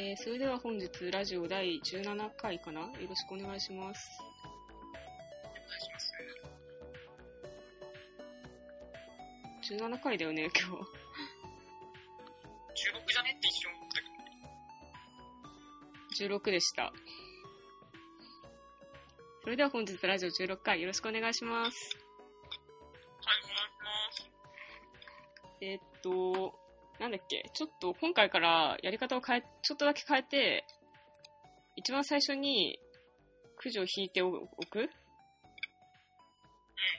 えー、それでは本日ラジオ第17回かな？よろしくお願いします。お願いします。17回だよね、今日。16じゃね？って一瞬思ったけど、16でした。それでは本日ラジオ16回よろしくお願いします。はい、お願いします。えーっと、なんだっけ、ちょっと今回からやり方を変え、ちょっとだけ変えて、一番最初にくじを引いておく？っ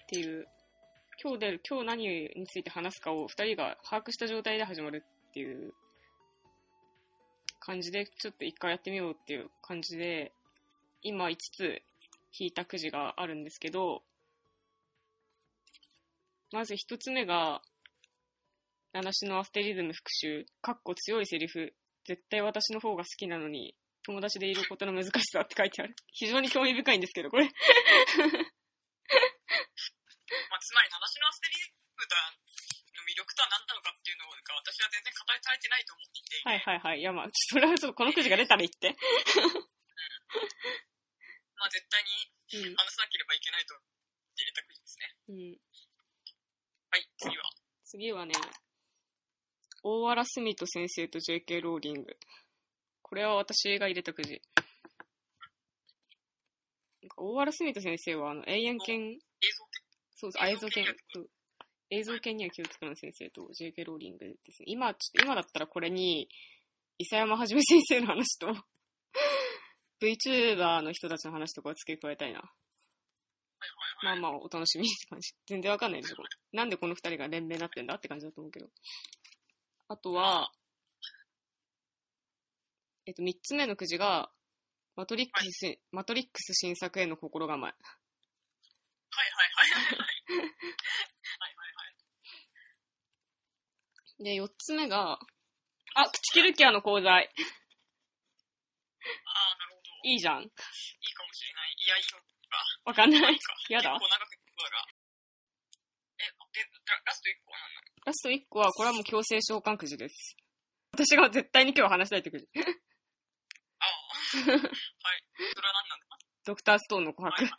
ていう、今日出る、今日何について話すかを二人が把握した状態で始まるっていう。感じで、ちょっと一回やってみようっていう感じで、今5つ引いたくじがあるんですけど、まず一つ目が、七種のアフテリズム復習、かっこ強いセリフ、絶対私の方が好きなのに、友達でいることの難しさって書いてある。非常に興味深いんですけど、これ。まあ、つまり、七種のアステリズムの魅力とは何なのかっていうのが、私は全然語りされてないと思っていて、はいはいはい。いやまあ、それはちょっとこのくじが出たら言って。まあ、絶対にうん。話さなければいけないと入れたくじですね。うん。はい、次は。次はね、大原スミト先生と JK ローリング。これは私が入れたくじ。なんか大原スミト先生は、あの、永遠剣、映像って、そうそう、映像研映像研には気をつける先生と JK ローリングですね。今、ちょっと今だったらこれに、伊佐山はじめ先生の話と、VTuber の人たちの話とかを付け加えたいな。まあまあ、お楽しみって感じ。全然わかんないでしょ。なんでこの二人が連名になってんだって感じだと思うけど。あとは、えっと、三つ目のくじが、マトリックス、マトリックス新作への心構え。はいはいはいはい。はいはいはい。で、四つ目が、あ、口切るケアの講座。ああ、なるほど。いいいじゃん。いかもしれない。いや、いいのか。わかんない。やだ結構長くそうだが。え、で、ララスト1個は何ラスト一個は、これはもう強制召喚くじです。私が絶対に今日話したいってくじ。ああ。はい。それは何なんだドクターストーンの琥はい珀。はい。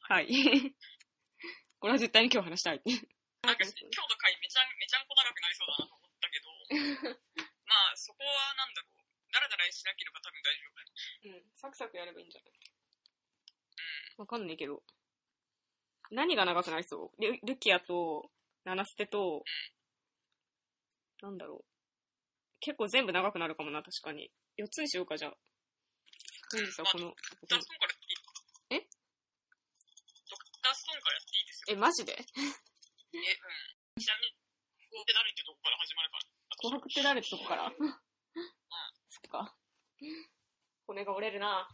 はい。はい。これは絶対に今日話したい。なんか、今日の回めちゃん、めちゃんこ長くなりそうだなと思ったけど、まあ、そこはなんだろう。だらだらしなければ多分大丈夫。うん、サクサクやればいいんじゃない？わかんないけど。何が長くなりそう？ルルキアと、ナナステと、なんだろう。結構全部長くなるかもな、確かに。4つにしようか、じゃあ。いいですよ、この。ドクターストーンからやっていいえ？ドクターストーンからやっていいですよ。え、マジで？え、うん。ちなみに、こうって誰ってとこから始まるから。琥珀って誰ってとこから？そっか。骨が折れるな。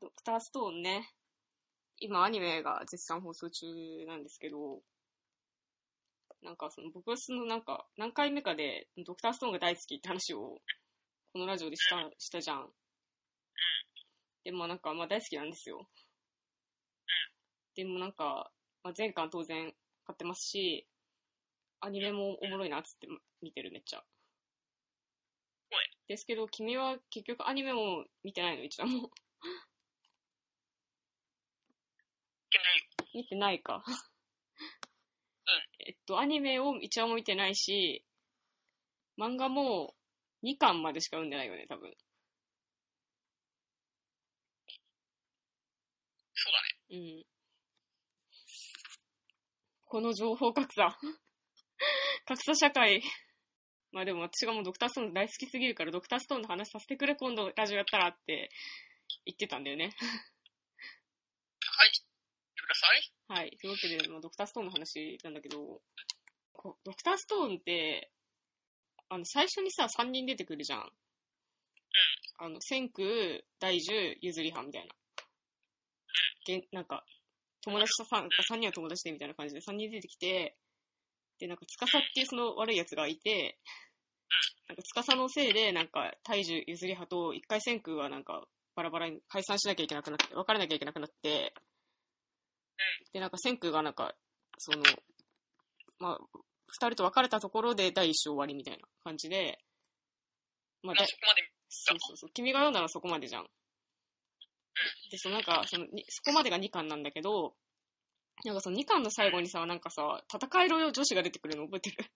ドクターストーンね。今アニメが絶賛放送中なんですけど、なんかその僕はそのなんか何回目かでドクターストーンが大好きって話をこのラジオでしたしたじゃん。でもなんかまあ大好きなんですよ。でもなんか、まあ、前巻当然買ってますし、アニメもおもろいなっつって見てるめっちゃ。はいですけど、君は結局アニメも見てないの、一度も。いけないよ。見てないか。えっと、アニメを一話も見てないし、漫画も2巻までしか読んでないよね、多分。そうだね。うん。この情報格差。格差社会。まあでも私がもうドクターストーン大好きすぎるから、ドクターストーンの話させてくれ、今度ラジオやったらって言ってたんだよね。はい。さい。はい。というわけで、まあ、ドクターストーンの話なんだけど、こうドクターストーンって、あの、最初にさ、3人出てくるじゃん。あの、千空、大樹、ゆずりはみたいな。げんなんか、友達とさ、3人は友達でみたいな感じで3人出てきて、で、なんか、司っていうその悪い奴がいて、なんか、司のせいで、なんか、大樹、ゆずりはと、一回千空はなんか、バラバラに解散しなきゃいけなくなって、別れなきゃいけなくなって、で、なんか、千空がなんか、その、まあ、二人と別れたところで第一章終わりみたいな感じで、まあ、だそこまでそうそうそう。君が読んだのはそこまでじゃん。で、そのなんか、その、にそこまでが2巻なんだけど、なんかその2巻の最後にさ、なんかさ、戦えろよ女子が出てくるの覚えてる？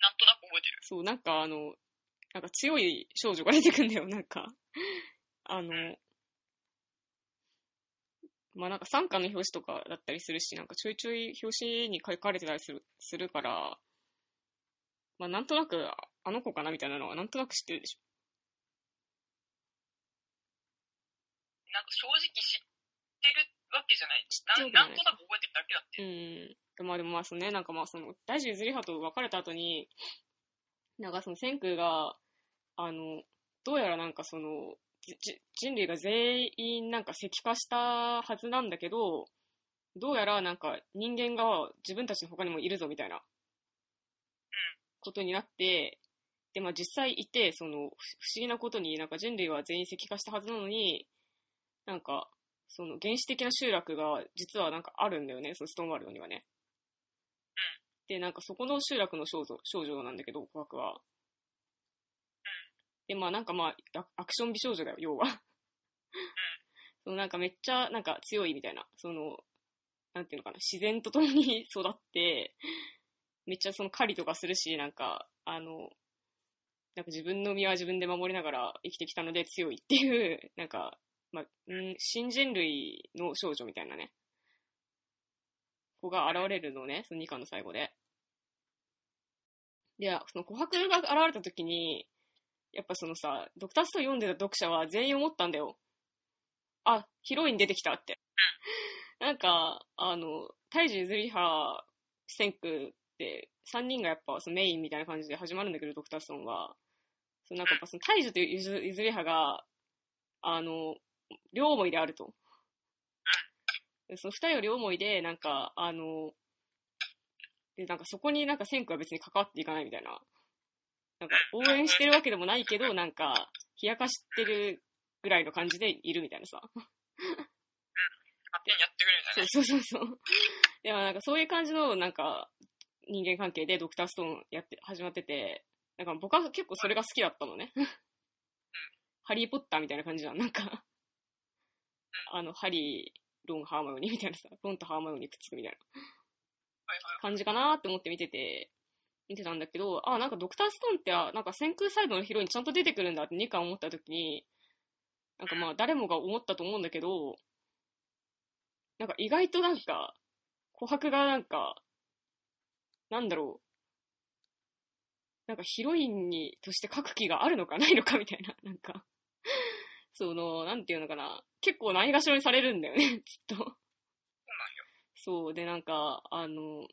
なんとなく覚えてる。そう、なんかあの、なんか強い少女が出てくんだよ、なんか。あの、まあなんか3巻の表紙とかだったりするし、なんかちょいちょい表紙に書かれてたりするするから、まあなんとなく、ああの子かなみたいなのはなんとなく知ってるでしょ。なんか正直知ってるわけじゃない。ないなんなんとなく覚えてるだけだって。うん。まあでもまあそのね、なんかまあその、大樹譲り派と別れた後に、なんかその千空が、あの、どうやらなんかその、人類が全員なんか石化したはずなんだけど、どうやらなんか人間が自分たちの他にもいるぞみたいな、ことになって、でまあ実際いて、その、ふ不思議なことになんか人類は全員石化したはずなのに、なんか、その原始的な集落が実はなんかあるんだよね、そのストーンワールドにはね。で、なんかそこの集落の少女少女なんだけど、琥珀は。で、まあなんかまあ、アアクション美少女だよ、要は。そのなんかめっちゃなんか強いみたいな、その、なんていうのかな、自然と共に育って、めっちゃその狩りとかするし、なんか、あの、なんか自分の身は自分で守りながら生きてきたので強いっていう、なんか、まあ、うん、新人類の少女みたいなね、子が現れるのね、その2巻の最後で。で、その琥珀が現れた時に、やっぱそのさ、ドクターストーン読んでた読者は全員思ったんだよ。あ、ヒロイン出てきたって。なんか、あの、大樹譲り派、千空って、3人がやっぱそのメインみたいな感じで始まるんだけど、ドクターストーンは。そのなんかやっぱその大樹という譲譲り派が、あの、両思いであると。でその二人を両思いで、なんか、あの、で、なんかそこになんか千空は別に関わっていかないみたいな。なんか応援してるわけでもないけど、なんか、冷やかしてるぐらいの感じでいるみたいなさ。勝手にやってくれみたいな。そうそうそうそう。でもなんかそういう感じのなんか人間関係でドクターストーンやって、始まってて、なんか僕は結構それが好きだったのね。ハリーポッターみたいな感じじゃん。なんか、あの、ハリー、ロン、ハーマヨニーみたいなさ、ロンとハーマヨニーくっつくみたいな。感じかなって思って見てて、見てたんだけど、あ、なんかドクターストーンって、あなんか先空サイドのヒロインちゃんと出てくるんだって2巻思った時に、なんかまあ誰もが思ったと思うんだけど、なんか意外となんか、琥珀がなんか、なんだろう、なんかヒロインに、として書く気があるのか ないのかみたいな、なんか、その、なんていうのかな、結構ないがしろにされるんだよね、ずっと。そうなんよ。そう、で、なんか、あの、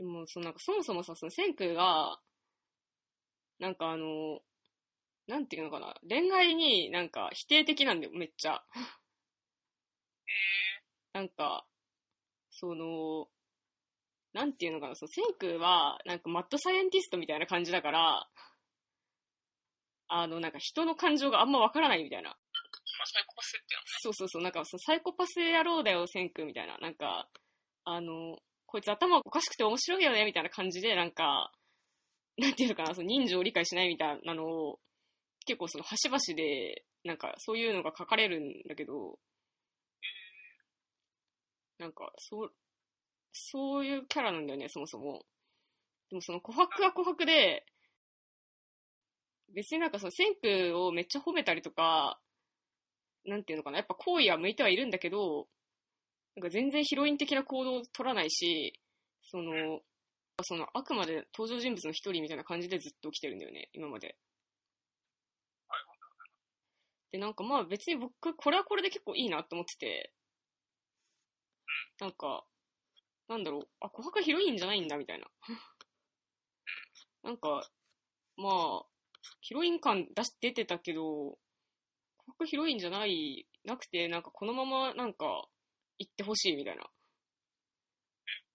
でも、そのなんかそもそもさ、その千空が、なんかあの、なんていうのかな、恋愛になんか否定的なんだよ、めっちゃ。へなんか、その、なんていうのかな、その千空は、なんかマッドサイエンティストみたいな感じだから、あの、なんか人の感情があんまわからないみたいな。ー。まあ、サイコパスってやんそうそうそう、なんかそのサイコパス野郎だよ、千空みたいな。なんか、あの、こいつ頭おかしくて面白いよね、みたいな感じで、なんか、なんていうのかな、その人情を理解しないみたいなのを、結構その端々で、なんかそういうのが書かれるんだけど、なんか、そう、そういうキャラなんだよね、そもそも。でもその琥珀は琥珀で、別になんかその千空をめっちゃ褒めたりとか、なんていうのかな、やっぱ好意は向いてはいるんだけど、なんか全然ヒロイン的な行動を取らないし、その、そのあくまで登場人物の一人みたいな感じでずっと来てるんだよね、今まで。はいで、なんかまあ別に僕、これはこれで結構いいなと思ってて、なんか、なんだろう、あ、琥珀ヒロインじゃないんだみたいな。なんか、まあ、ヒロイン感出し出てたけど、琥珀ヒロインじゃない、なくて、なんかこのままなんか、行ってほしいみたいな。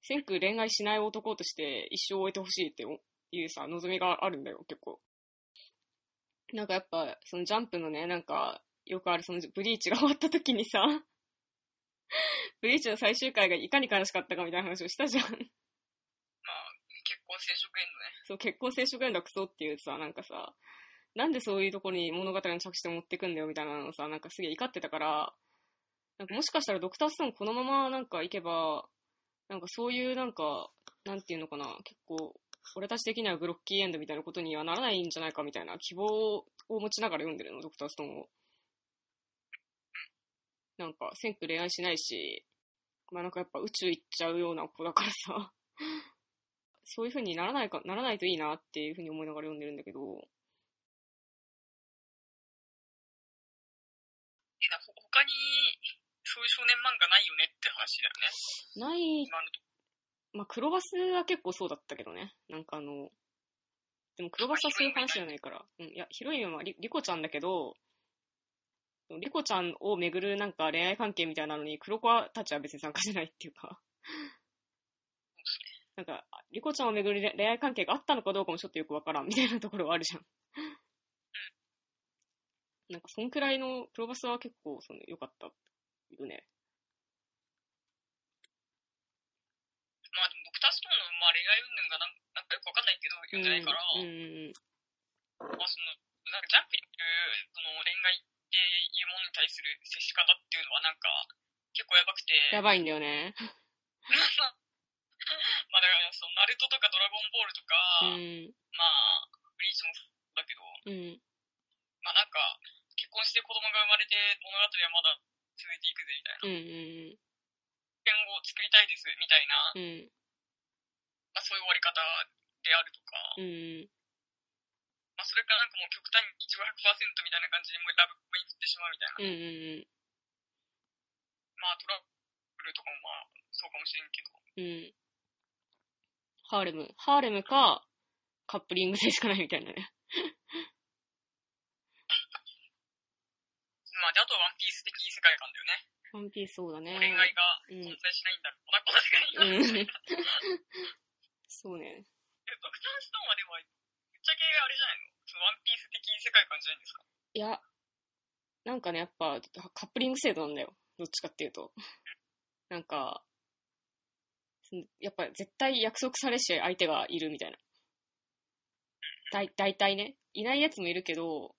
千空恋愛しない男として一生終えてほしいっていうさ、望みがあるんだよ、結構。なんかやっぱ、そのジャンプのね、なんか、よくあるそのブリーチが終わった時にさ、ブリーチの最終回がいかに悲しかったかみたいな話をしたじゃん。まあ、結婚生殖エンドね。そう、結婚生殖エンドクソっていうさ、なんかさ、なんでそういうところに物語の着地点持ってくんだよみたいなのさ、なんかすげえ怒ってたから、なんかもしかしたらドクターストーンこのままなんか行けば、なんかそういうなんか、なんていうのかな、結構、俺たち的にはグロッキーエンドみたいなことにはならないんじゃないかみたいな希望を持ちながら読んでるの、ドクターストーンを。なんか、センク恋愛しないし、まあなんかやっぱ宇宙行っちゃうような子だからさ、そういう風にならないか、ならないといいなっていう風に思いながら読んでるんだけど、え、だほ他に、そういう少年漫画ないよねって話だよね。ない、今のとこまあ黒バスは結構そうだったけどね。なんかあの、でも黒バスはそういう話じゃないから。うん、いや、ヒロインはリリコちゃんだけど、リコちゃんをめぐるなんか恋愛関係みたいなのに黒子たちは別に参加してないっていうか、なんか、リコちゃんをめぐる恋愛関係があったのかどうかもちょっとよくわからんみたいなところはあるじゃん。なんか、そんくらいの黒バスは結構その良かったよね。まあでも、ドクターストーンの、まあ、恋愛云々がなんなんかよくわかんないけど、読んでないから、うんうんうん。まあその、なんかジャンプにいる、その恋愛っていうものに対する接し方っていうのはなんか、結構やばくて、やばいんだよね。まあだから、その、ナルトとかドラゴンボールとか、うん。まあ、ブリーチもそうだけど、うん。まあなんか、結婚して子供が生まれて物語はまだ続いていくぜみたいな。うんうん点を作りたいですみたいな、うん。うん。まあそういう終わり方であるとか、うん。まあそれかなんかもう極端に一応100%みたいな感じでもうラブコメに振ってしまうみたいな。うんうんうん。まあトラブルとかもまあそうかもしれんけど。うん。ハーレム。ハーレムか、カップリングでしかないみたいなね。まあで、あとはワンピース的世界観だよね。ワンピースそうだね。恋愛がうん存在しないんだろうな、この世界には。うんでそうね。ドクターストーンはでも、ぶっちゃけあれじゃないの？そのワンピース的世界観じゃないんですか？いや、なんかね、やっぱ、カップリング制度なんだよ。どっちかっていうと。なんか、やっぱ絶対約束されし相手がいるみたいな。だい、大体ね。いないやつもいるけど、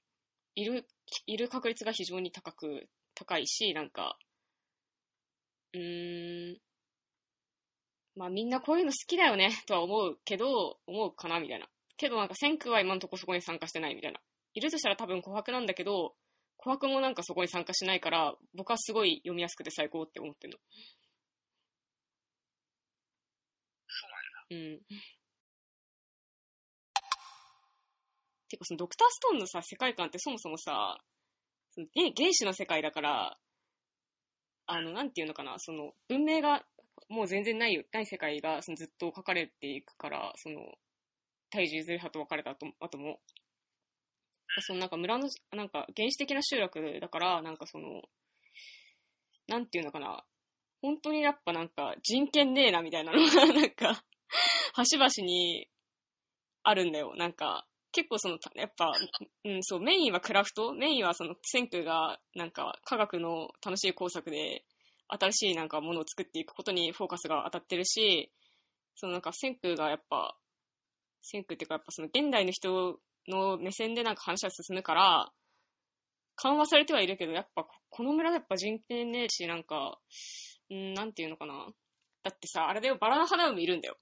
いる、いる確率が非常に高く、高いし、なんか、うーん、まあみんなこういうの好きだよね、とは思うけど、思うかな、みたいな。けどなんか、千空は今のとこそこに参加してないみたいな。いるとしたら多分琥珀なんだけど、琥珀もなんかそこに参加しないから、僕はすごい読みやすくて最高って思ってるの。そうなんだ。うん。てかそのドクターストーンのさ、世界観ってそもそもさ、その原始の世界だから、あの、なんていうのかな、その、文明がもう全然ないよ、ない世界がそのずっと書かれていくから、その、大樹譲り派と別れた後後も、そのなんか村の、なんか原始的な集落だから、なんかその、なんていうのかな、本当にやっぱなんか人権ねえなみたいなのが、なんか、端々にあるんだよ。なんか、結構その、やっぱ、うん、そう、メインはクラフトメインはその、千空が、なんか、科学の楽しい工作で、新しいなんかものを作っていくことにフォーカスが当たってるし、そのなんか千空がやっぱ、千空っていうかやっぱその現代の人の目線でなんか話は進むから、緩和されてはいるけど、やっぱこの村やっぱ人権ねえし、なんか、うん、なんていうのかな。だってさ、あれだよ、バラの花嫁いるんだよ。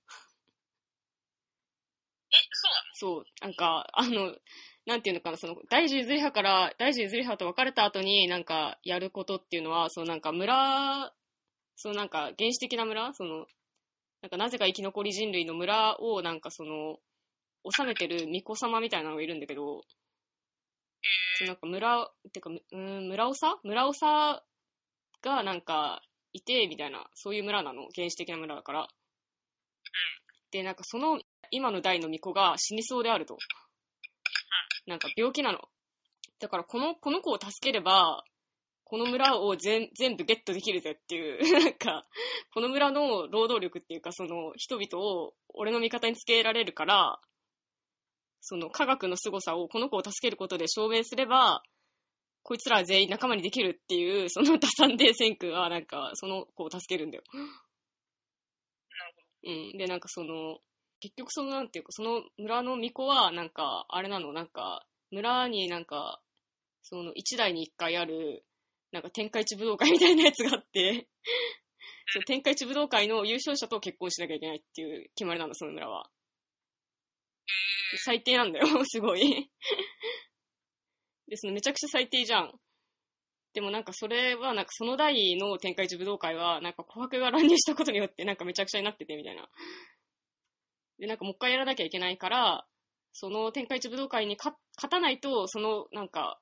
え、そうなの？そう、なんか、あの、なんていうのかな、その、大樹譲り派から、大樹譲り派と別れた後になんか、やることっていうのは、そのなんか村、そのなんか、原始的な村その、なんかなぜか生き残り人類の村をなんかその、治めてる巫女様みたいなのがいるんだけど、そのなんか村、てか、うーん、村長？村長がなんか、いて、みたいな、そういう村なの。原始的な村だから。で、なんかその、今の代の巫女が死にそうであると。なんか病気なの。だからこの、この子を助ければ、この村を全全部ゲットできるぜっていう、なんか、この村の労働力っていうか、その人々を俺の味方につけられるから、その科学の凄さをこの子を助けることで証明すれば、こいつら全員仲間にできるっていう、その打算で千空はなんか、その子を助けるんだよ。うん。で、なんかその、結局その、なんていうか、その村の巫女は、なんか、あれなの、なんか、村になんか、その、一代に一回ある、なんか天下一武道会みたいなやつがあって、その天下一武道会の優勝者と結婚しなきゃいけないっていう決まりなんだ、その村は。最低なんだよ、すごい。で、そのめちゃくちゃ最低じゃん。でもなんかそれは、なんかその代の天下一武道会は、なんか琥珀が乱入したことによってなんかめちゃくちゃになっててみたいな。で、なんかもう一回やらなきゃいけないから、その天下一武道会に勝たないと、そのなんか、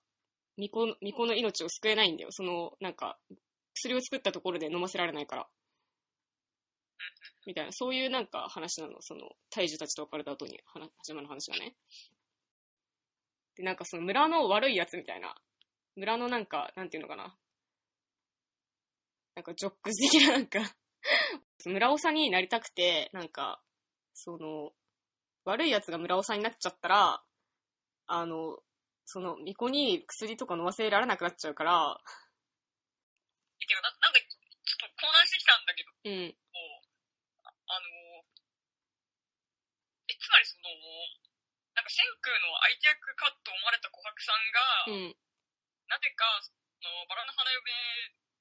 巫女巫女の命を救えないんだよ。その、なんか、薬を作ったところで飲ませられないから。みたいな、そういうなんか話なの。その、大樹たちと別れた後に始まる話がね。で、なんかその村の悪いやつみたいな。村のなんか、なんていうのかな。なんかジョックス的ななんか、村長になりたくて、なんか、その、悪いやつが村長になっちゃったら、あの、その、巫女に薬とか飲ませられなくなっちゃうから、え、てか、ななんか、ちょっと混乱してきたんだけど、うん、ああの、え、つまりその、なんか、千空の相手役かと思われた琥珀さんが、うん、なぜか、その、バラの花嫁の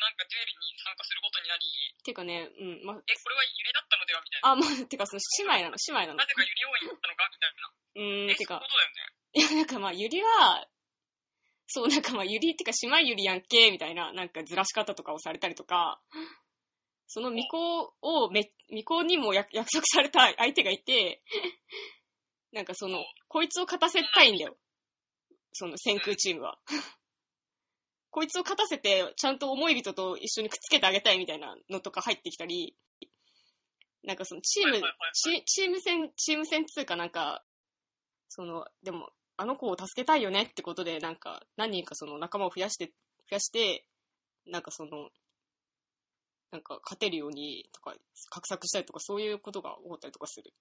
なんかデュエルに参加することになり、てかね、うん、ま、え、これはゆりだったのではみたいな。あ、まあ、てかその姉妹なの、姉妹なのな。ぜかゆり王院だったのかみたいな。うーん、え、てかそうだよね。いや、なんかまあ、ゆりは、そう、なんかまあ、ゆりってか、姉妹ゆりやんけ、みたいな、なんかずらし方とかをされたりとか、その巫女をめ、巫女にも約約束された相手がいて、なんかその、こいつを勝たせたいんだよ。その、先空チームは。こいつを勝たせて、ちゃんと思い人と一緒にくっつけてあげたいみたいなのとか入ってきたり、なんかそのチームチチーム戦、チーム戦っつうかなんか、その、でも、あの子を助けたいよねってことで、なんか、何人かその仲間を増やして、増やして、なんかその、なんか勝てるようにとか、画策したりとか、そういうことが起こったりとかする。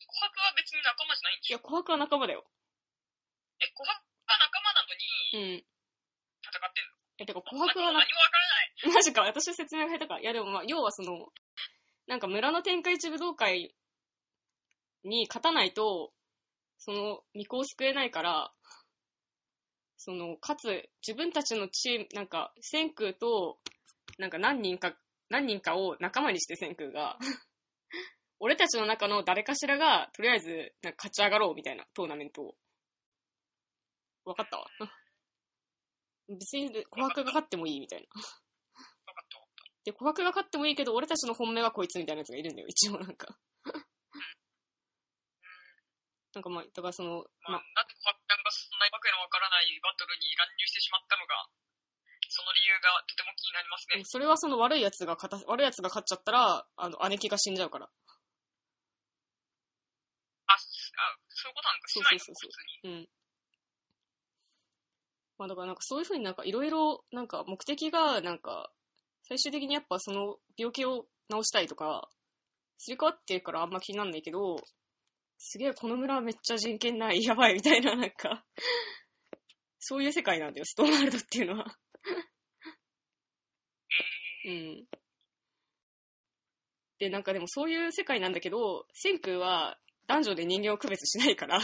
琥珀は別に仲間じゃないんでいや、しょ琥珀は仲間だよ。え、琥珀は仲間なのにうん。戦ってんの？え、てか、琥珀はな何もわからない。マジか、私の説明が下手か。いや、でもまあ、要はその、なんか村の天下一武道会に勝たないと、その、巫女を救えないから、その、かつ、自分たちのチーム、なんか、千空と、なんか何人か、何人かを仲間にして千空が、俺たちの中の誰かしらが、とりあえず、なんか勝ち上がろうみたいなトーナメントを。わかったわ。別に、琥珀が勝ってもいいみたいな。で、琥珀が勝ってもいいけど、俺たちの本命はこいつみたいなやつがいるんだよ、一応なんか。なんかまあ、だからその、た。ままあ、なんで琥珀ちゃんがそんなわけのわからないバトルに乱入してしまったのが、その理由がとても気になりますね。それはその悪いやつが勝た、悪いやつが勝っちゃったら、あの、姉貴が死んじゃうから。あ、すあそういうことなんかしないの？そうそうそう普通に。うん。まあだからなんかそういうふうになんかいろいろ、なんか目的がなんか、最終的にやっぱその病気を治したいとか、すり替わってるからあんま気になんないけど、すげえこの村めっちゃ人権ない、やばいみたいななんか、そういう世界なんだよ、ストーンワールドっていうのは。うん。で、なんかでもそういう世界なんだけど、千空は男女で人間を区別しないから、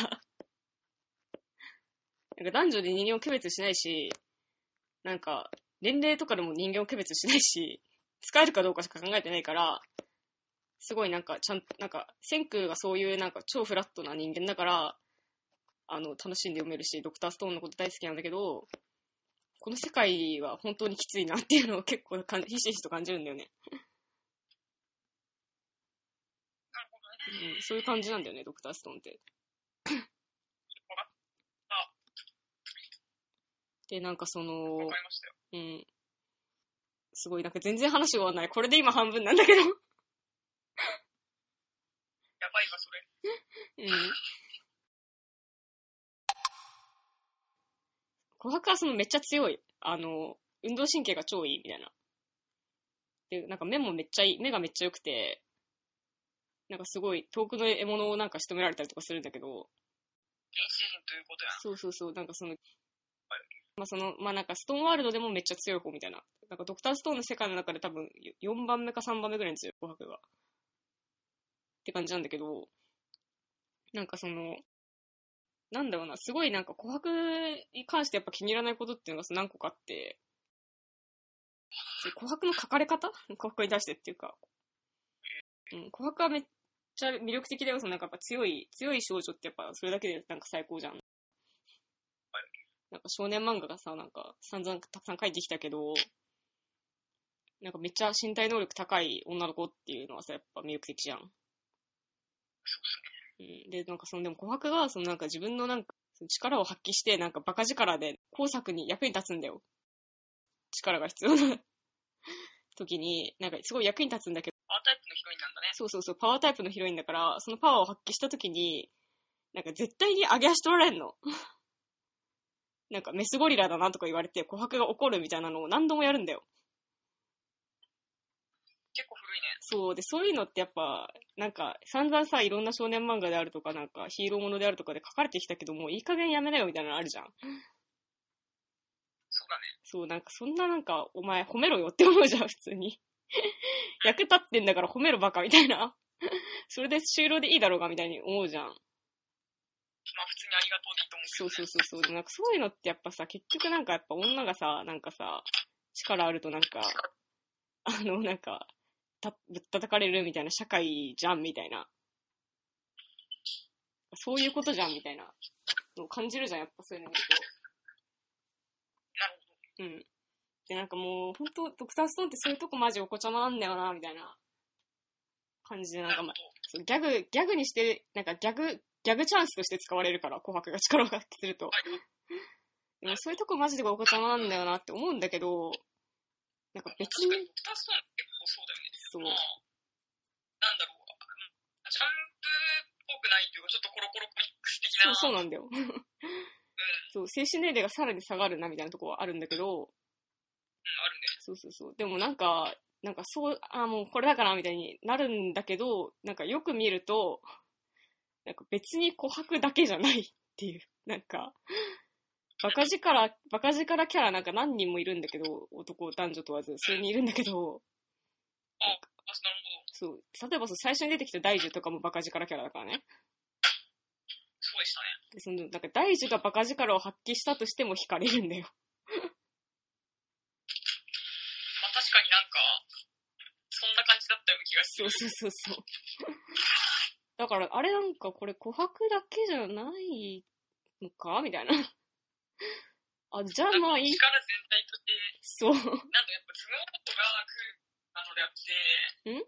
なんか男女で人間を区別しないし、なんか年齢とかでも人間を区別しないし、使えるかどうかしか考えてないから、すごいなんかちゃんなんか千空がそういうなんか超フラットな人間だから、あの、楽しんで読めるし、ドクターストーンのこと大好きなんだけど、この世界は本当にきついなっていうのを結構かんひしひしと感じるんだよね。うん、そういう感じなんだよね、ドクターストーンって。わかっで、なんかそた。のわか、りましたよ。うん。すごい、なんか全然話終わんない。これで今半分なんだけど。やばいわ、それ。うん。琥珀はそのめっちゃ強い。あの、運動神経が超いいみたいな。で、なんか目もめっちゃいい、目がめっちゃ良くて、なんかすごい遠くの獲物をなんか仕留められたりとかするんだけど、原始人ということや。そうそうそう、なんかその、まあその、まあなんかストーンワールドでもめっちゃ強い方みたいな。なんかドクターストーンの世界の中で多分4番目か3番目ぐらいに強い、琥珀が。って感じなんだけど、なんかその、なんだろうな、すごいなんか琥珀に関してやっぱ気に入らないことっていうのが何個かあって、琥珀の書かれ方？琥珀に対してっていうか、うん、琥珀はめっちゃ魅力的だよ、そのなんかやっぱ強い、強い少女ってやっぱそれだけでなんか最高じゃん。なんか少年漫画がさ、なんか散々たくさん書いてきたけど、なんかめっちゃ身体能力高い女の子っていうのはさ、やっぱ魅力的じゃん。うん、で、なんかその、でも琥珀が、そのなんか自分のなんか、その力を発揮して、なんかバカ力で工作に役に立つんだよ。力が必要な 時に、なんかすごい役に立つんだけど、パワータイプのヒロインなんだね。そうそうそう、パワータイプのヒロインだから、そのパワーを発揮した時に、なんか絶対に上げ足取られんの。なんかメスゴリラだなとか言われて、琥珀が怒るみたいなのを何度もやるんだよ。結構古いね。そう。で、そういうのってやっぱ、なんか、散々さ、いろんな少年漫画であるとか、なんか、ヒーローものであるとかで書かれてきたけども、いい加減やめなよみたいなのあるじゃん。そうだね。そう、なんか、そんななんか、お前褒めろよって思うじゃん、普通に。役立ってんだから褒めろバカみたいな。それで終了でいいだろうがみたいに思うじゃん。まあ普通にありがとうでいいと思うけど、ね。そうそうそうそう。なんかそういうのってやっぱさ、結局なんかやっぱ女がさ、なんかさ、力あるとなんか、あの、なんか、たぶったたかれるみたいな社会じゃんみたいな。そういうことじゃんみたいなのを感じるじゃん、やっぱそういうの見るなるほど。と。うん。で、なんかもう、ほんと、ドクターストーンってそういうとこマジお子ちゃまなんだよな、みたいな感じで、なんかまギャグ、ギャグにして、なんかギャグ、ギャグチャンスとして使われるから、紅白が力を発揮すると。はい。でもそういうとこマジでお子ちゃまなんだよなって思うんだけど、なんか別に確かに、ドクターストーン結構そうだよね。そうまあ、なんだろう。うんジャンプっぽくないというか、ちょっとコロコロコミックス的な。そうそうなんだよ。そう、精神年齢がさらに下がるなみたいなとこはあるんだけど、うん、あるね。そうそうそう。でもなんか、なんかそう、あ、もうこれだからみたいになるんだけど、なんかよく見ると、なんか別に琥珀だけじゃないっていう、なんか、バカ力、バカ力キャラなんか何人もいるんだけど、男、男女問わず、それにいるんだけど、あ、なるほど。そう、例えばそう最初に出てきた大樹とかもバカ力キャラだからね。そうでしたね。でその、なんか大樹がバカ力を発揮したとしても惹かれるんだよ。まあ確かになんか、そんな感じだったような気がする。そうそうそうそう。だから、あれなんかこれ琥珀だけじゃないのかみたいな。あ、じゃあまあいい。力全体として、そう。なんだやっぱ頭脳が来るなのであって、ん？ま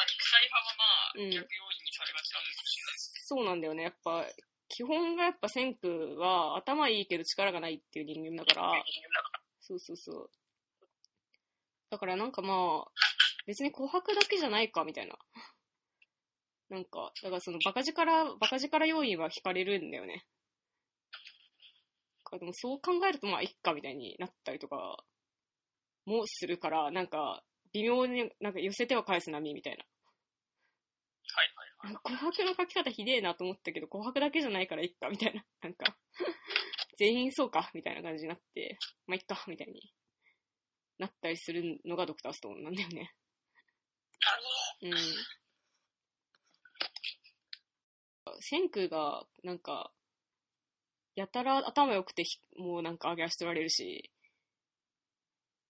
あ肉体派はまあ、うん逆要因にされがちなんですけどね。そうなんだよね。やっぱ、基本がやっぱ千空は頭いいけど力がないっていう人間だから、そうそうそう。だからなんかまあ、別に琥珀だけじゃないか、みたいな。なんか、だからそのバカ力、バカ力要因は惹かれるんだよね。かでもそう考えるとまあ、いっか、みたいになったりとか、もするから、なんか、微妙になんか寄せては返す波みたいな。はいはいはい。琥珀の書き方ひでえなと思ったけど、琥珀だけじゃないからいっか、みたいな。なんか、全員そうか、みたいな感じになって、まあ、いっか、みたいになったりするのがドクターストーンなんだよね。なるほど。うん。千空が、なんか、やたら頭良くてひ、もうなんか上げ足取られるし、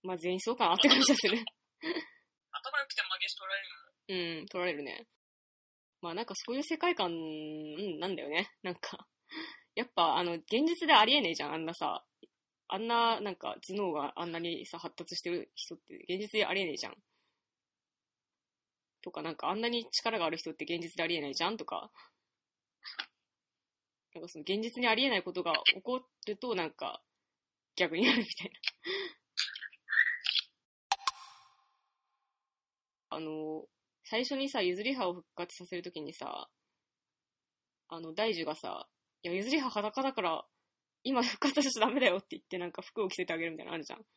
まあ全員そうかなって感じがする。頭良くて曲げし取られるの？うん、取られるね。まあなんかそういう世界観、うん、なんだよね。なんか、やっぱあの、現実でありえねえじゃん、あんなさ。あんな、なんか頭脳があんなにさ、発達してる人って現実でありえねえじゃん。とか、なんかあんなに力がある人って現実でありえないじゃんとか。なんかその現実にありえないことが起こると、なんか、逆になるみたいな。あの、最初にさ、譲り派を復活させるときにさ、あの、大樹がさ、いや、譲り派裸だから、今復活しちゃダメだよって言って、なんか服を着せてあげるみたいなのあるじゃん。あったね。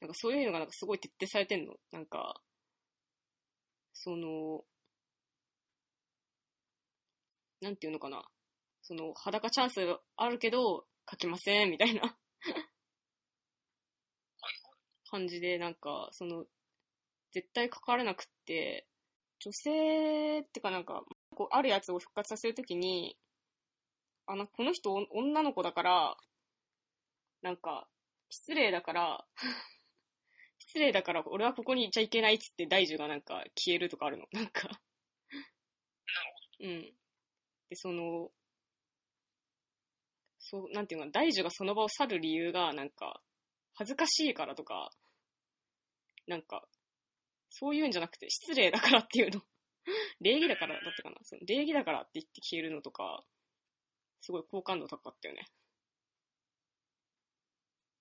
なんかそういうのがなんかすごい徹底されてんの。なんか、その、なんていうのかな。その、裸チャンスあるけど、書きません、みたいな感じで、なんか、その、絶対書かれなくって、女性ってかなんか、こう、あるやつを復活させるときに、あの、この人お女の子だから、なんか、失礼だから、失礼だから俺はここにいちゃいけないっつって大樹がなんか消えるとかあるの。なんか。うん。で、その、そう、なんていうのかな、大樹がその場を去る理由が、なんか、恥ずかしいからとか、なんか、そういうんじゃなくて、失礼だからっていうの。礼儀だからだったかな。その礼儀だからって言って消えるのとか、すごい好感度高かったよね。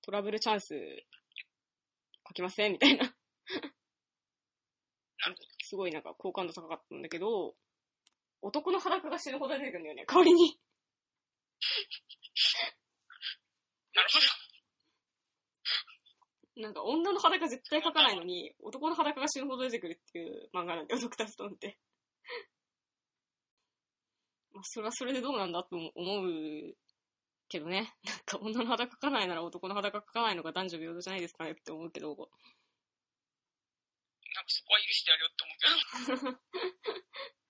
トラブルチャンス書きません？みたいな。すごいなんか好感度高かったんだけど、男の裸が死ぬほど出てくるんだよね、代わりに。なるほど。なんか女の裸絶対描かないのに、男の裸が死ぬほど出てくるっていう漫画なんだよ、ドクターストーンって。まあ、それはそれでどうなんだと思うけどね。なんか女の裸描かないなら男の裸描かないのが男女平等じゃないですかねって思うけど。なんかそこは許してやるよって思うけど。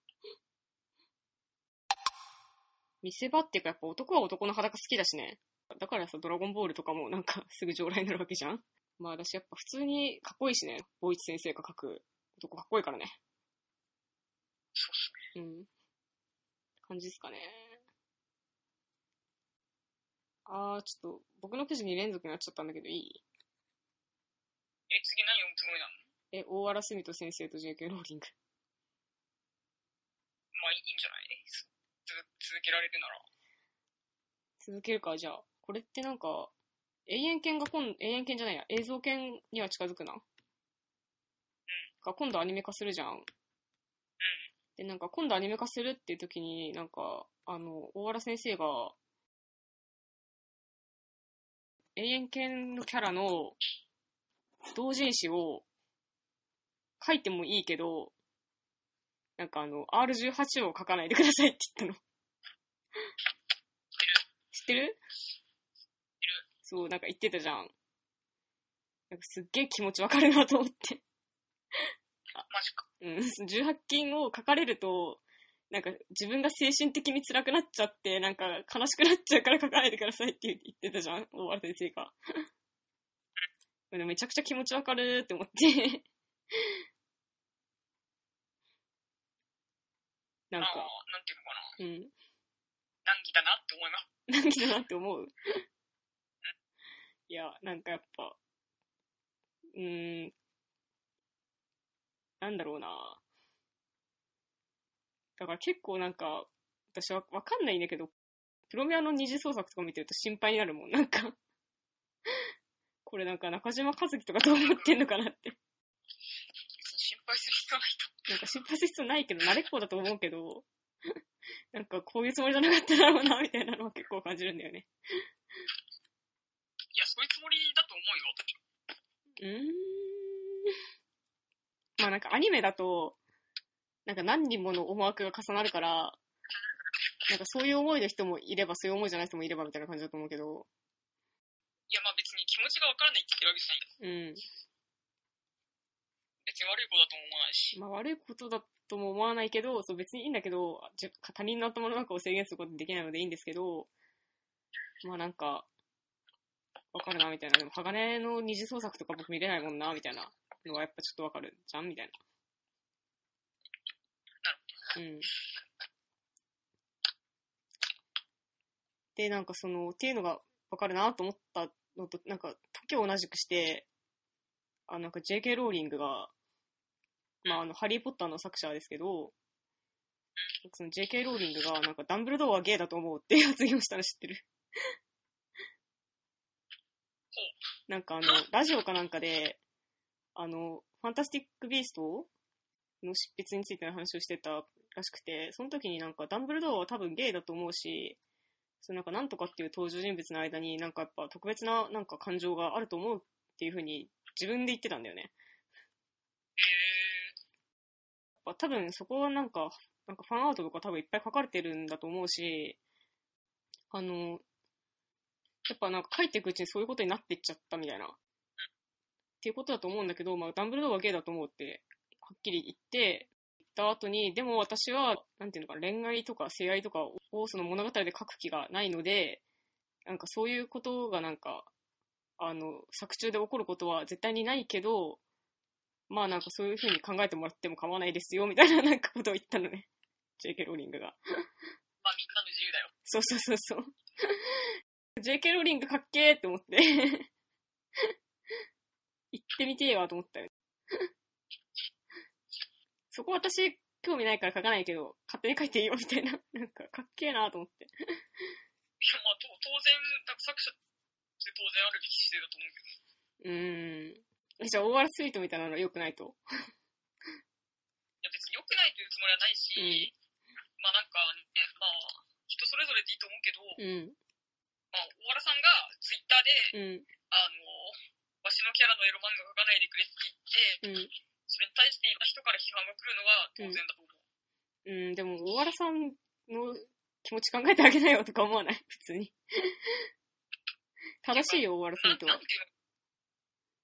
見せ場っていうかやっぱ男は男の裸好きだしね。だからさ、ドラゴンボールとかもなんか すぐ上来になるわけじゃんまあ私やっぱ普通にかっこいいしね。ボイチ先生が描く男かっこいいからね。そうっすね。うん。感じですかね。あー、ちょっと僕の記事に連続になっちゃったんだけどいい？え、次何読むつもりなの？え、大原澄人先生と JK ローリング。まあいいんじゃない？す続続けられるなら。続けるか、じゃあ。これってなんか、永遠剣が今、永遠剣じゃないや、映像剣には近づくな。が今度アニメ化するじゃん。で、なんか今度アニメ化するっていう時に、なんか、あの、大原先生が、永遠剣のキャラの同人誌を書いてもいいけど、なんかあの、R18 を書かないでくださいって言ったの。知ってる？そう、なんか言ってたじゃん。なんかすっげえ気持ちわかるなと思って。マジか。うん、18禁を書かれると、なんか自分が精神的に辛くなっちゃって、なんか悲しくなっちゃうから書かないでくださいって言ってたじゃん、大原先生が。でもめちゃくちゃ気持ちわかるって思って。なんまあ、か、なんていうのかな。うん。難儀だなって思います。難儀だなって思う。いや、なんかやっぱ、うーん、なんだろうな。だから結構なんか、私はわかんないんだけど、プロメアの二次創作とか見てると心配になるもん。なんか、これなんか中島和樹とかどう思ってんのかなって。心配する必要はないと。なんか心配する必要ないけど、慣れっこだと思うけど、なんかこういうつもりじゃなかっただろうな、みたいなのは結構感じるんだよね。いや、そういうつもりだと思うよ。うーん。まあなんかアニメだと、なんか何人もの思惑が重なるから、なんかそういう思いの人もいれば、そういう思いじゃない人もいればみたいな感じだと思うけど、いや、まあ別に気持ちがわからないって言ってるわけじゃない。うん。別に悪い子だとも思わないし。まあ悪いことだとも思わないけど、そう別にいいんだけど、じゃ他人の頭の中を制限することできないのでいいんですけど、まあなんか、わかるなみたいな。でも鋼の二次創作とか僕見れないもんなみたいなのはやっぱちょっとわかるじゃんみたいな。うん。で、なんかその、っていうのがわかるなと思ったのと、なんか時を同じくして、あなんか JK ローリングが、まあ、あの、ハリー・ポッターの作者ですけど、その JK ローリングが、なんか、ダンブルドアはゲイだと思うって発言をしたの知ってる？なんかあの、ラジオかなんかで、あの、ファンタスティック・ビーストの執筆についての話をしてたらしくて、その時になんか、ダンブルドアは多分ゲイだと思うし、そのなんか、なんとかっていう登場人物の間になんかやっぱ特別ななんか感情があると思うっていうふうに自分で言ってたんだよね。へやっぱ多分そこはなんか、なんかファンアートとか多分いっぱい書かれてるんだと思うし、あの、やっぱなんか帰っていくうちにそういうことになっていっちゃったみたいな。っていうことだと思うんだけど、まあ、ダンブルドアがゲイだと思うって、はっきり言って、言った後に、でも私は、なんていうのか、恋愛とか性愛とかをその物語で書く気がないので、なんかそういうことがなんか、あの、作中で起こることは絶対にないけど、まあなんかそういう風に考えてもらっても構わないですよ、みたいななんかことを言ったのね。JK ローリングが。まあみんなの自由だよ。そうそうそうそう。JK ローリングかっけーって思って。行ってみてえわと思ったよ。そこ私、興味ないから書かないけど、勝手に書いていいよみたいな。なんか、かっけえなと思って。いや、まあ、と当然、作者って当然あるべき姿勢だと思うけど、うーん。じゃあ、オーアルスイートみたいなのは良くないと？いや別に良くないというつもりはないし、まあなんかね、まあ、人それぞれでいいと思うけど、うん。まあ、大原さんがツイッターで、うん。あの、わしのキャラのエロ漫画描かないでくれって言って、うん。それに対していた人から批判が来るのは当然だと思う。うん、でも、大原さんの気持ち考えてあげなよとか思わない？普通に。正しいよ、大原さんとはななん。ていうの？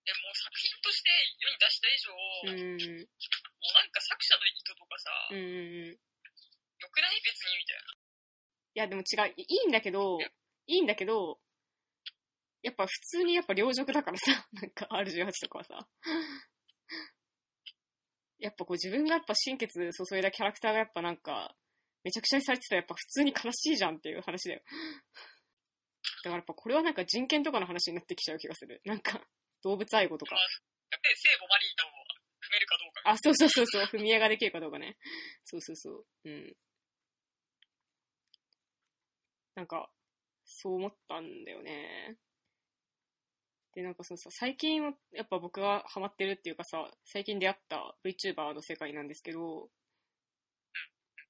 え、もう作品として世に出した以上、うん。もうなんか作者の意図とかさ、うんうんうん。良くない別にみたいな。いや、でも違う。いいいんだけど、いいんだけど、やっぱ普通にやっぱ両辱だからさ、なんか R18 とかはさ。やっぱこう自分がやっぱ心血注いだキャラクターがやっぱなんか、めちゃくちゃにされてたらやっぱ普通に悲しいじゃんっていう話だよ。だからやっぱこれはなんか人権とかの話になってきちゃう気がする。なんか、動物愛護とか。やっぱり聖母マリー踏めるかどうか。あ、そうそうそうそう、踏み絵ができるかどうかね。そうそうそう。うん。なんか、そう思ったんだよね。で、なんかそのさ、最近、やっぱ僕がハマってるっていうかさ、最近出会った VTuber の世界なんですけど、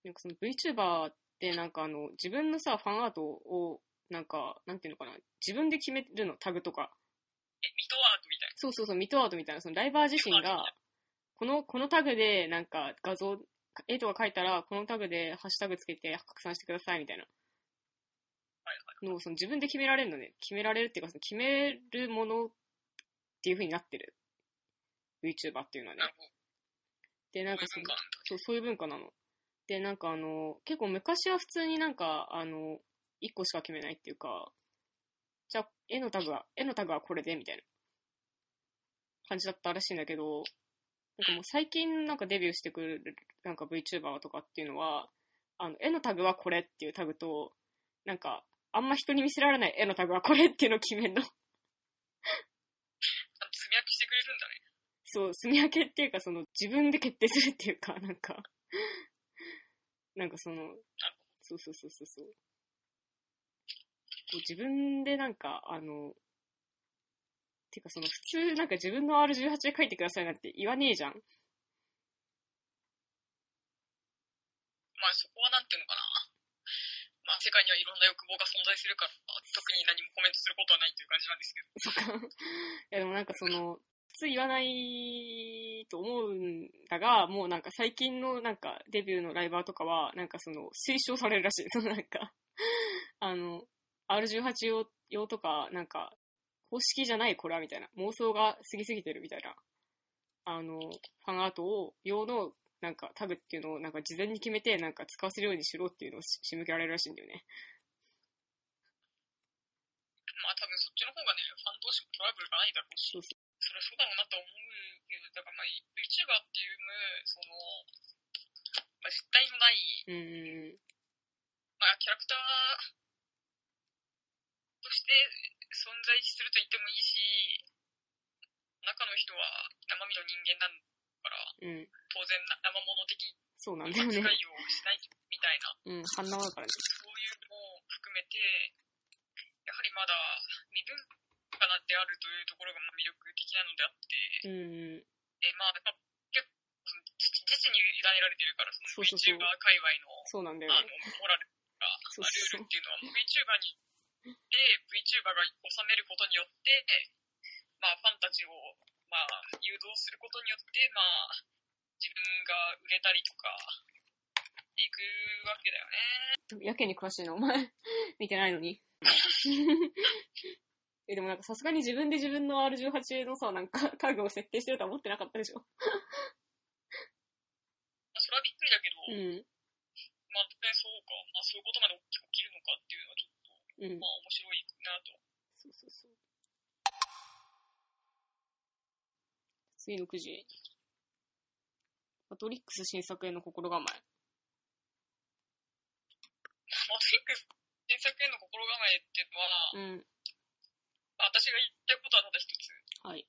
なんかその VTuber ってなんかあの、自分のさ、ファンアートを、なんか、なんていうのかな、自分で決めるの、タグとか。え、ミトアートみたいな。そうそうそう、ミトアートみたいな、そのライバー自身が、この、このタグでなんか画像、絵とか描いたら、このタグでハッシュタグつけて拡散してくださいみたいなのをその自分で決められるのね。決められるっていうか、その決めるものっていう風になってる。VTuber っていうのはね。で、なんかそのそういう文化なんだ。そう、そういう文化なの。で、なんかあの、結構昔は普通になんか、あの、1個しか決めないっていうか、じゃあ、絵のタグは、絵のタグはこれで、みたいな感じだったらしいんだけど、なんかもう最近なんかデビューしてくるなんか VTuber とかっていうのは、あの、絵のタグはこれっていうタグと、なんか、あんま人に見せられない絵のタグはこれっていうのを決めるの。み分けしてくれるんだね。そう、住み分けっていうか、その、自分で決定するっていうか、なんか、なんかその、そうそうそうそうそう。こう自分でなんか、あの、ていうかその、普通なんか自分の R18 で書いてくださいなんて言わねえじゃん。まあそこはなんていうのかな。まあ世界にはいろんな欲望が存在するから、特に何もコメントすることはないっていう感じなんですけど。そっか。いやでもなんかその、普通言わないと思うんだが、もうなんか最近のなんかデビューのライバーとかは、なんかその推奨されるらしい。そ のなんか、あの、R18 用用とか、なんか、公式じゃないこれはみたいな。妄想が過ぎすぎてるみたいな。あの、ファンアートを、用のなんかタグっていうのをなんか事前に決めてなんか使わせるようにしろっていうのをし仕向けられるらしいんだよね。まあ多分そっちの方がね、ファン同士もトラブルがないだろうし、そうそそれはそうだろうなと思うけど、だからまあ VTuber っていう、その、まあ実体のない、う。うんうんうん。まあキャラクターとして存在すると言ってもいいし、中の人は生身の人間なんだから、うん。当然な生物的そうなんだよ扱いね。をしないみたいな、うん、反応だからね。そういうのを含めて、やはりまだ未文化なってあるというところがまあ魅力的なのであって、うんうん。で、まあ、まあ結構、自自治に委ねられてるから、その VTuber 界隈の、そうなんだよあのね。、モラルが、ルールっていうのは、VTuber にで、VTuber が収めることによって、まあ、ファンたちを、まあ、誘導することによって、まあ、自分が売れたりとか、いくわけだよね。やけに詳しいな、お前。見てないのに。え、でもなんかさすがに自分で自分の R18 のさ、なんかタグを設定してるとは思ってなかったでしょ。まあ、それはびっくりだけど、うん。まあ、ね、そうか。まあ、そういうことまで起きるのかっていうのうんま。あ、面白いなと。そうそうそう。次の9時。マトリックス新作への心構え。マトリックス原作への心構えっていうのは、うん。まあ、私が言いたいことはただ一つ。はい。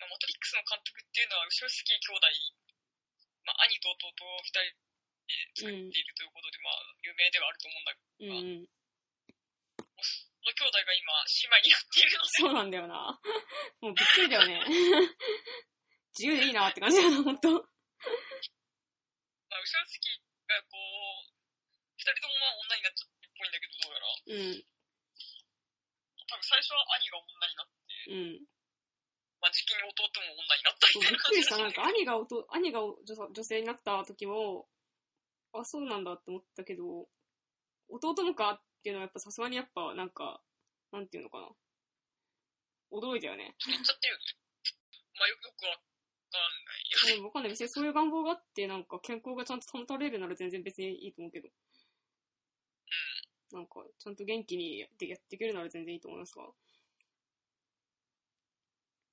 まあ、マトリックスの監督っていうのは、後ろスキー兄弟、まあ、兄と弟二人で作っているということで、まあ、有名ではあると思うんだけうんうん。ど、その兄弟が今、姉妹になっているので、そうなんだよな。もうびっくりだよね。自由でいいなって感じだな、ほんと。まあ、後ろスキーがこう、二人ともまあ女になっちゃったっぽいんだけど、どうやら。うん。多分最初は兄が女になって、うん。まあ、時期に弟も女になったみたいなくりした。なんか兄が兄が女女性になった時も、あ、そうなんだって思ったけど、弟もかっていうのはやっぱさすがにやっぱなんか、なんていうのかな。驚いたよね。ちゃってるよね。まあ、よよくわかんないよね。わかんない。別にそういう願望があって、なんか健康がちゃんと保たれるなら全然別にいいと思うけど。なんか、ちゃんと元気にやってやっていけるなら全然いいと思いますが。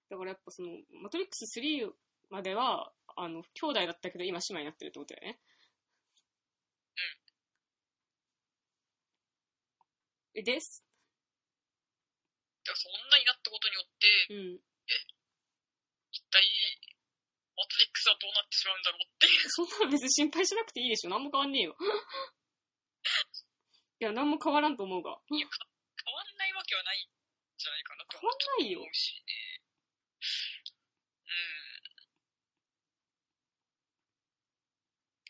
だからやっぱその、マトリックス3までは、あの、兄弟だったけど今姉妹になってるってことだよね。え、です。だからその女になったことによって、うん。一体、マトリックスはどうなってしまうんだろうっていう。そんなの別に心配しなくていいでしょ。何も変わんねえよ。いや、何も変わらんと思うが。いや、か変わんないわけはないんじゃないかなと変わんないよ。うん。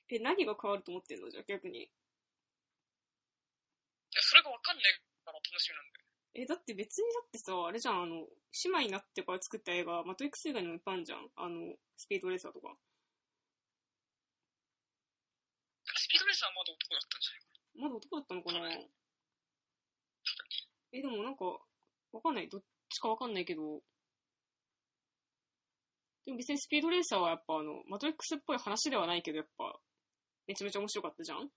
え、何が変わると思ってんの？じゃあ逆に。いや、それがわかんないから楽しみなんだよ。え、だって別にだってさ、あれじゃん、あの、姉妹になってから作った映画、マトリックス以外にもいっぱいあるじゃん。あの、スピードレーサーとか。スピードレースはまだ男だったんじゃない？かまだ男だったのかな？え、でもなんか、わかんない。どっちかわかんないけど、でも別にスピードレーサーはやっぱあの、マトリックスっぽい話ではないけど、やっぱ、めちゃめちゃ面白かったじゃん？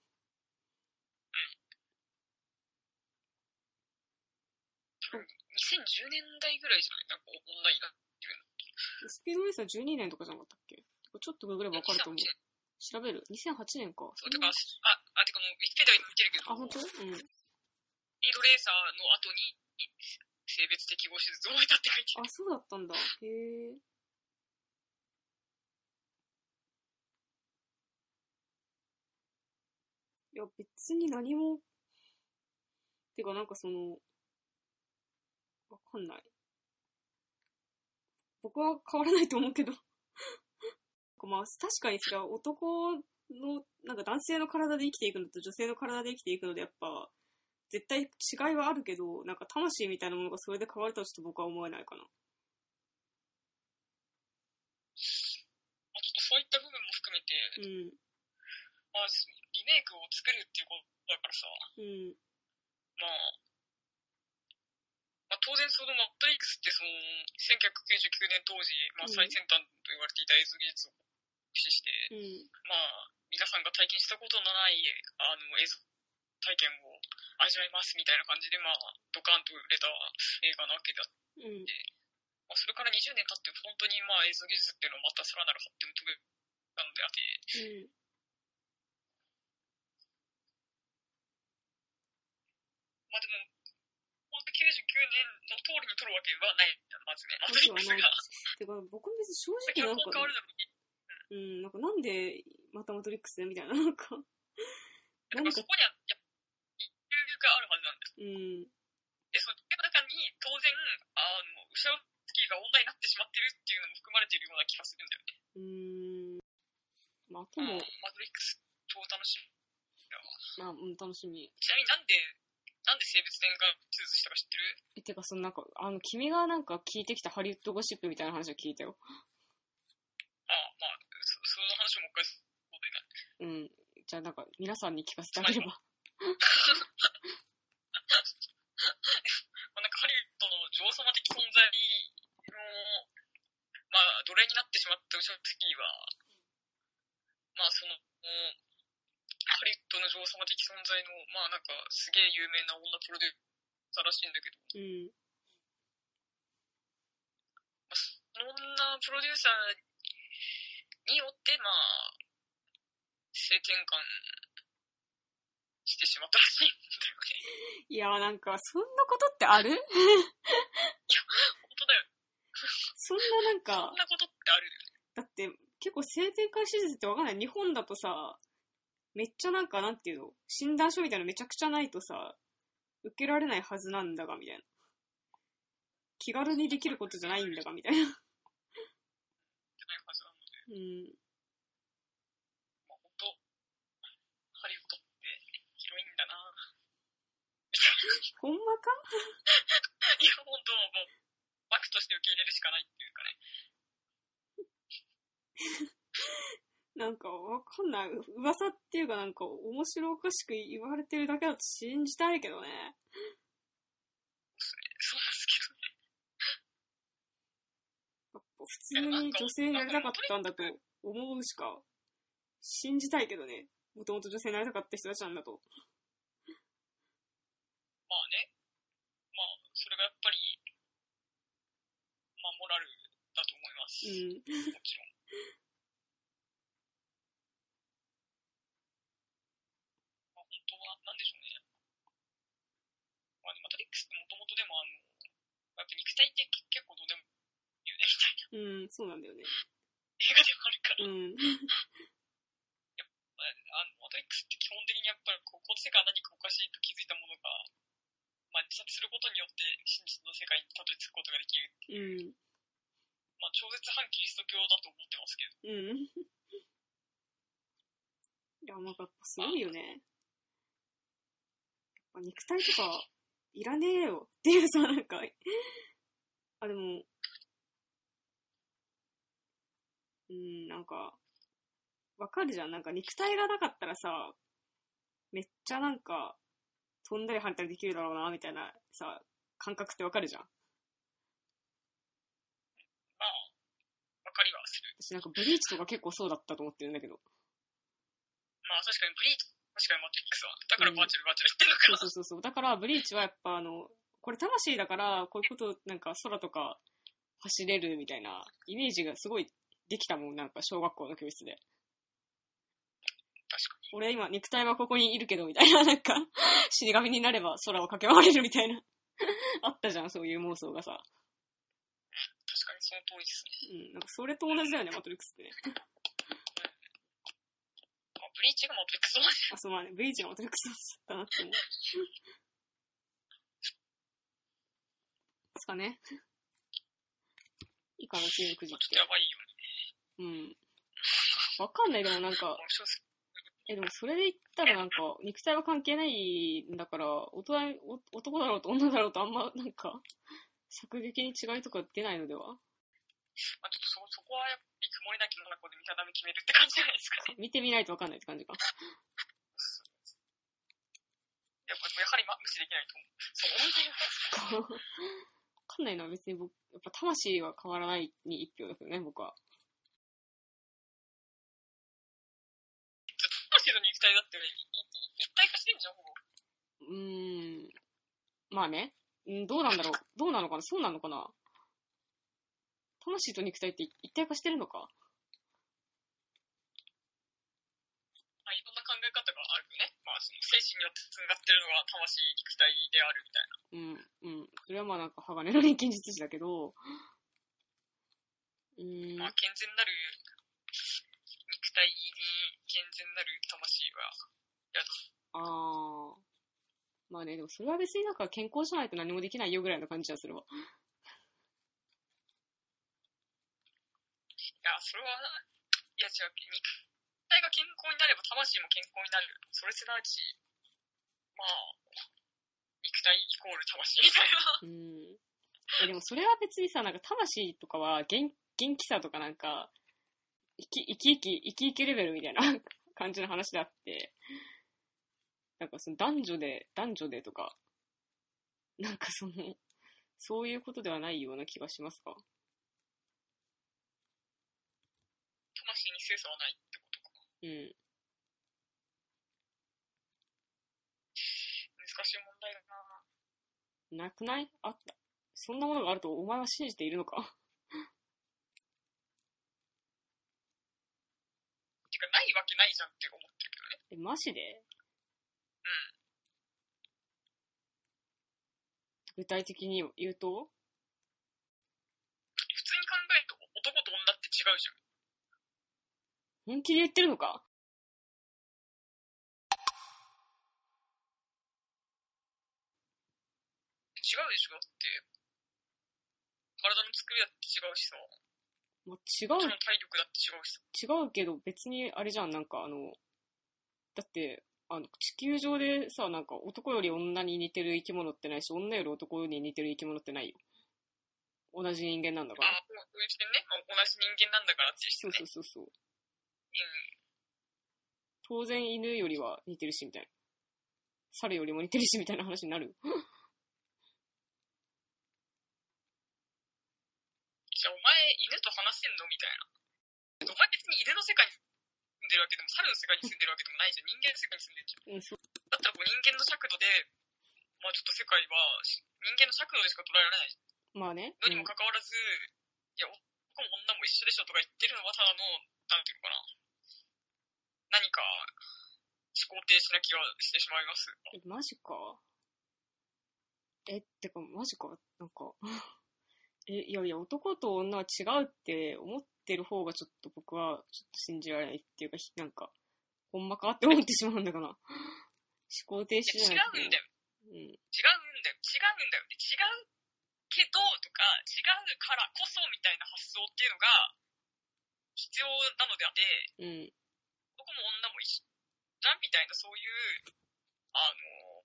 2010年代ぐらいじゃないなんか女になってるスピードレーサー12年とかじゃなかったっけ？ちょっとググればわかると思う。2008調べる ?2008 年か。そう、てか、あ、あ、てかもう、ウィキペディアに見てるけど、あ、本当？うん。スピードレーサーの後に、性別適合手術を終えたって書いてあ、る。そうだったんだ。へえ。いや、別に何も、てかなんかその、わかんない。僕は変わらないと思うけど。まあ、確かにそれは男の、なんか男性の体で生きていくのと女性の体で生きていくのでやっぱ、絶対違いはあるけど、なんか魂みたいなものがそれで変わるとはちょっと僕は思えないかな。まあ、ちょっとそういった部分も含めて、うん。まあ、リメイクを作るっていうことだからさ、うん。まあ、まあ、当然そのマトリックスってその、1999年当時、まあ、うん最先端と言われていた映像技術を駆使して、うん。まあ、皆さんが体験したことのない、あの、映像体験を味わいますみたいな感じで、まあ、ドカンと売れた映画なわけだ。うん。まあ、それから20年経って、本当にまあ、映像技術っていうのはまたさらなる発展を遂げたのであって、うん。まあでも、本当99年の通りに撮るわけはないんだ、まずね。マトリックスが。。てか、僕も別に正直なんか、本変わるだろう。うん、なんかなんで、またマトリックスみたいな、なんか、だから何かそこには、やっぱ、理由があるはずなんです。うん。で、その中に、当然、あの、後ろスキーが女になってしまってるっていうのも含まれているような気がするんだよね。うん。まあ、とも、マトリックス、超楽しみ。まあ、うん、楽しみ。ちなみになんで、なんで性別転換手術したか知ってる？え、てか、そのなんか、あの、君がなんか聞いてきたハリウッドゴシップみたいな話を聞いたよ。ああ、まあ、そその話をもう一回、そうだよね。うん。じゃあなんか、皆さんに聞かせてあげれば。まあなんかハリウッドの女王様的存在の、まあ、奴隷になってしまったウシャツキーは、まあその、ハリウッドの女王様的存在の、まあなんかすげえ有名な女プロデューサーらしいんだけど、うん。まあ、その女プロデューサーによって、まあ、性転換してしまったらしいんだよね。いや、なんか、そんなことってある？本当だよ。そんななんそかん、なことってある？だって、結構性転換手術ってわかんない？日本だとさ、めっちゃなんか、なんていうの、診断書みたいなのめちゃくちゃないとさ、受けられないはずなんだが、みたいな。気軽にできることじゃないんだが、みたいな。うん。まあ本当、ハリウッドって広いんだな。ほんまか？いや、本当もう、バクとして受け入れるしかないっていうかね。なんか、わかんない。噂っていうかなんか、面白おかしく言われてるだけだと信じたいけどね。そうですけどね。やっぱ普通に女性になりたかったんだと思うしか、信じたいけどね。もともと女性になりたかった人たちなんだと。まあね。まあ、それがやっぱり、まあ、モラルだと思います。うん。もちろん。まあ、本当は、なんでしょうね。まあ、マトリックスってもともとでも、あの、やっぱ肉体って結構どうでもいいよね、みたいな。うん、そうなんだよね。映画でもあるから。うん。あの、マトリックスって基本的にやっぱり、こう、この世界は何かおかしいと気づいたものが、まあ、自殺することによって真実の世界にたどり着くことができる。うん。まあ、超絶反キリスト教だと思ってますけど。うん。いや、なんかやっぱすごいよね。やっぱ肉体とか、いらねえよっていうさ、なんか、あ、でも、うん、なんか、わかるじゃん。なんか肉体がなかったらさ、めっちゃなんか、飛んだり跳ねたりできるだろうな、みたいなさ、感覚ってわかるじゃん。まあ、わかりはする。私なんかブリーチとか結構そうだったと思ってるんだけど。まあ、確かにブリーチ、確かにマトリックスは。だからバーチャルバーチャル言ってんのかな。そうそうそう。だから、ブリーチはやっぱあの、これ魂だから、こういうこと、なんか空とか走れるみたいなイメージがすごいできたもん、なんか小学校の教室で。確かに。俺今肉体はここにいるけど、みたいな、なんか、死神になれば空を駆け回れるみたいな。あったじゃん、そういう妄想がさ。確かにその通りですね。うん、なんかそれと同じだよね、マトリックスってね。まあ、ブリーチがマトリックスなんで。あ、そうまあね、ブリーチがマトリックスだったなって思う。ですかね。いいかな、次のくじっちょっとやばいよね。て。うん。わかんない、でもなんか、え、でもそれで言ったらなんか、肉体は関係ないんだから、大人お男だろうと女だろうとあんま、なんか、作劇に違いとか出ないのでは？まあ、ちょっとそ、そこはやっぱり曇りなきの中で見定め決めるって感じじゃないですかね。見てみないとわかんないって感じか。やっぱ、やはり、ま、無視できないと思う。そう、思い出がわかんないな、別に僕、やっぱ魂は変わらないに一票だけどね、僕は。魂と肉体だって、いい一体化してんじゃん、ほぼ。うーん。まあね。うんどうなんだろう。どうなのかなそうなのかな魂と肉体って一体化してるのか？まあ、いろんな考え方があるよね。まあ、その精神によって繋がってるのが魂、肉体であるみたいな。うん、うん。それはまあなんか鋼の錬金術師だけど、うーん。まあ、健全なる肉体に健全なる魂は、やだ。あー。まあね、でもそれは別になんか健康じゃないと何もできないよぐらいの感じはするわ。いや、それは、違う、肉体が健康になれば魂も健康になる。それすなわち、まあ、肉体イコール魂みたいな。うん。え、でもそれは別にさ、なんか魂とかは元元気さとかなんか、生き生き生き、生き生きレベルみたいな 感じの話であって、なんかその男女で、男女でとか、なんかその、そういうことではないような気がしますか？魂に精査はないってことか。うん。難しい問題だななくない？あった。そんなものがあるとお前は信じているのか？てか、ないわけないじゃんって思ってるけどね。え、マジで？具体的に言うと？普通に考えると男と女って違うじゃん。本気で言ってるのか？違うでしょ？だって。体の作りだって違うしさ。もう違う体力だって違うしさ。違うけど別にあれじゃん、なんかあの、だって、あの、地球上でさ、なんか男より女に似てる生き物ってないし、女より男に似てる生き物ってないよ。同じ人間なんだから。ああ、そういうね？まあ同じ人間なんだからっていう視そう。そうそうそう。うん。当然犬よりは似てるし、みたいな。猿よりも似てるし、みたいな話になる。じゃあお前犬と話してんの？みたいな。お前別に犬の世界に住んでるわけでも、猿の世界に住んでるわけでもないじゃん。人間の世界に住んでるじゃん。うん、そう。だったらこう人間の尺度で、まあちょっと世界はし人間の尺度でしか捉えられないまあね。のにもかかわらず、いや、男も女も一緒でしょとか言ってるのはただの、なんていうのかな。何か、思考停止な気がしてしまいます。え、マジか？え、ってか、マジか？なんか、え、いやいや、男と女は違うって思ってる方がちょっと僕はちょっと信じられないっていうか、ひなんか、ほんまかって思ってしまうんだかな。思考停止じゃなくてうんだよ。うん。違うんだよ。違うんだよ。違うけどとか、違うからこそみたいな発想っていうのが必要なのであって、うん。男も女も一緒じゃんみたいな、そういう、あの、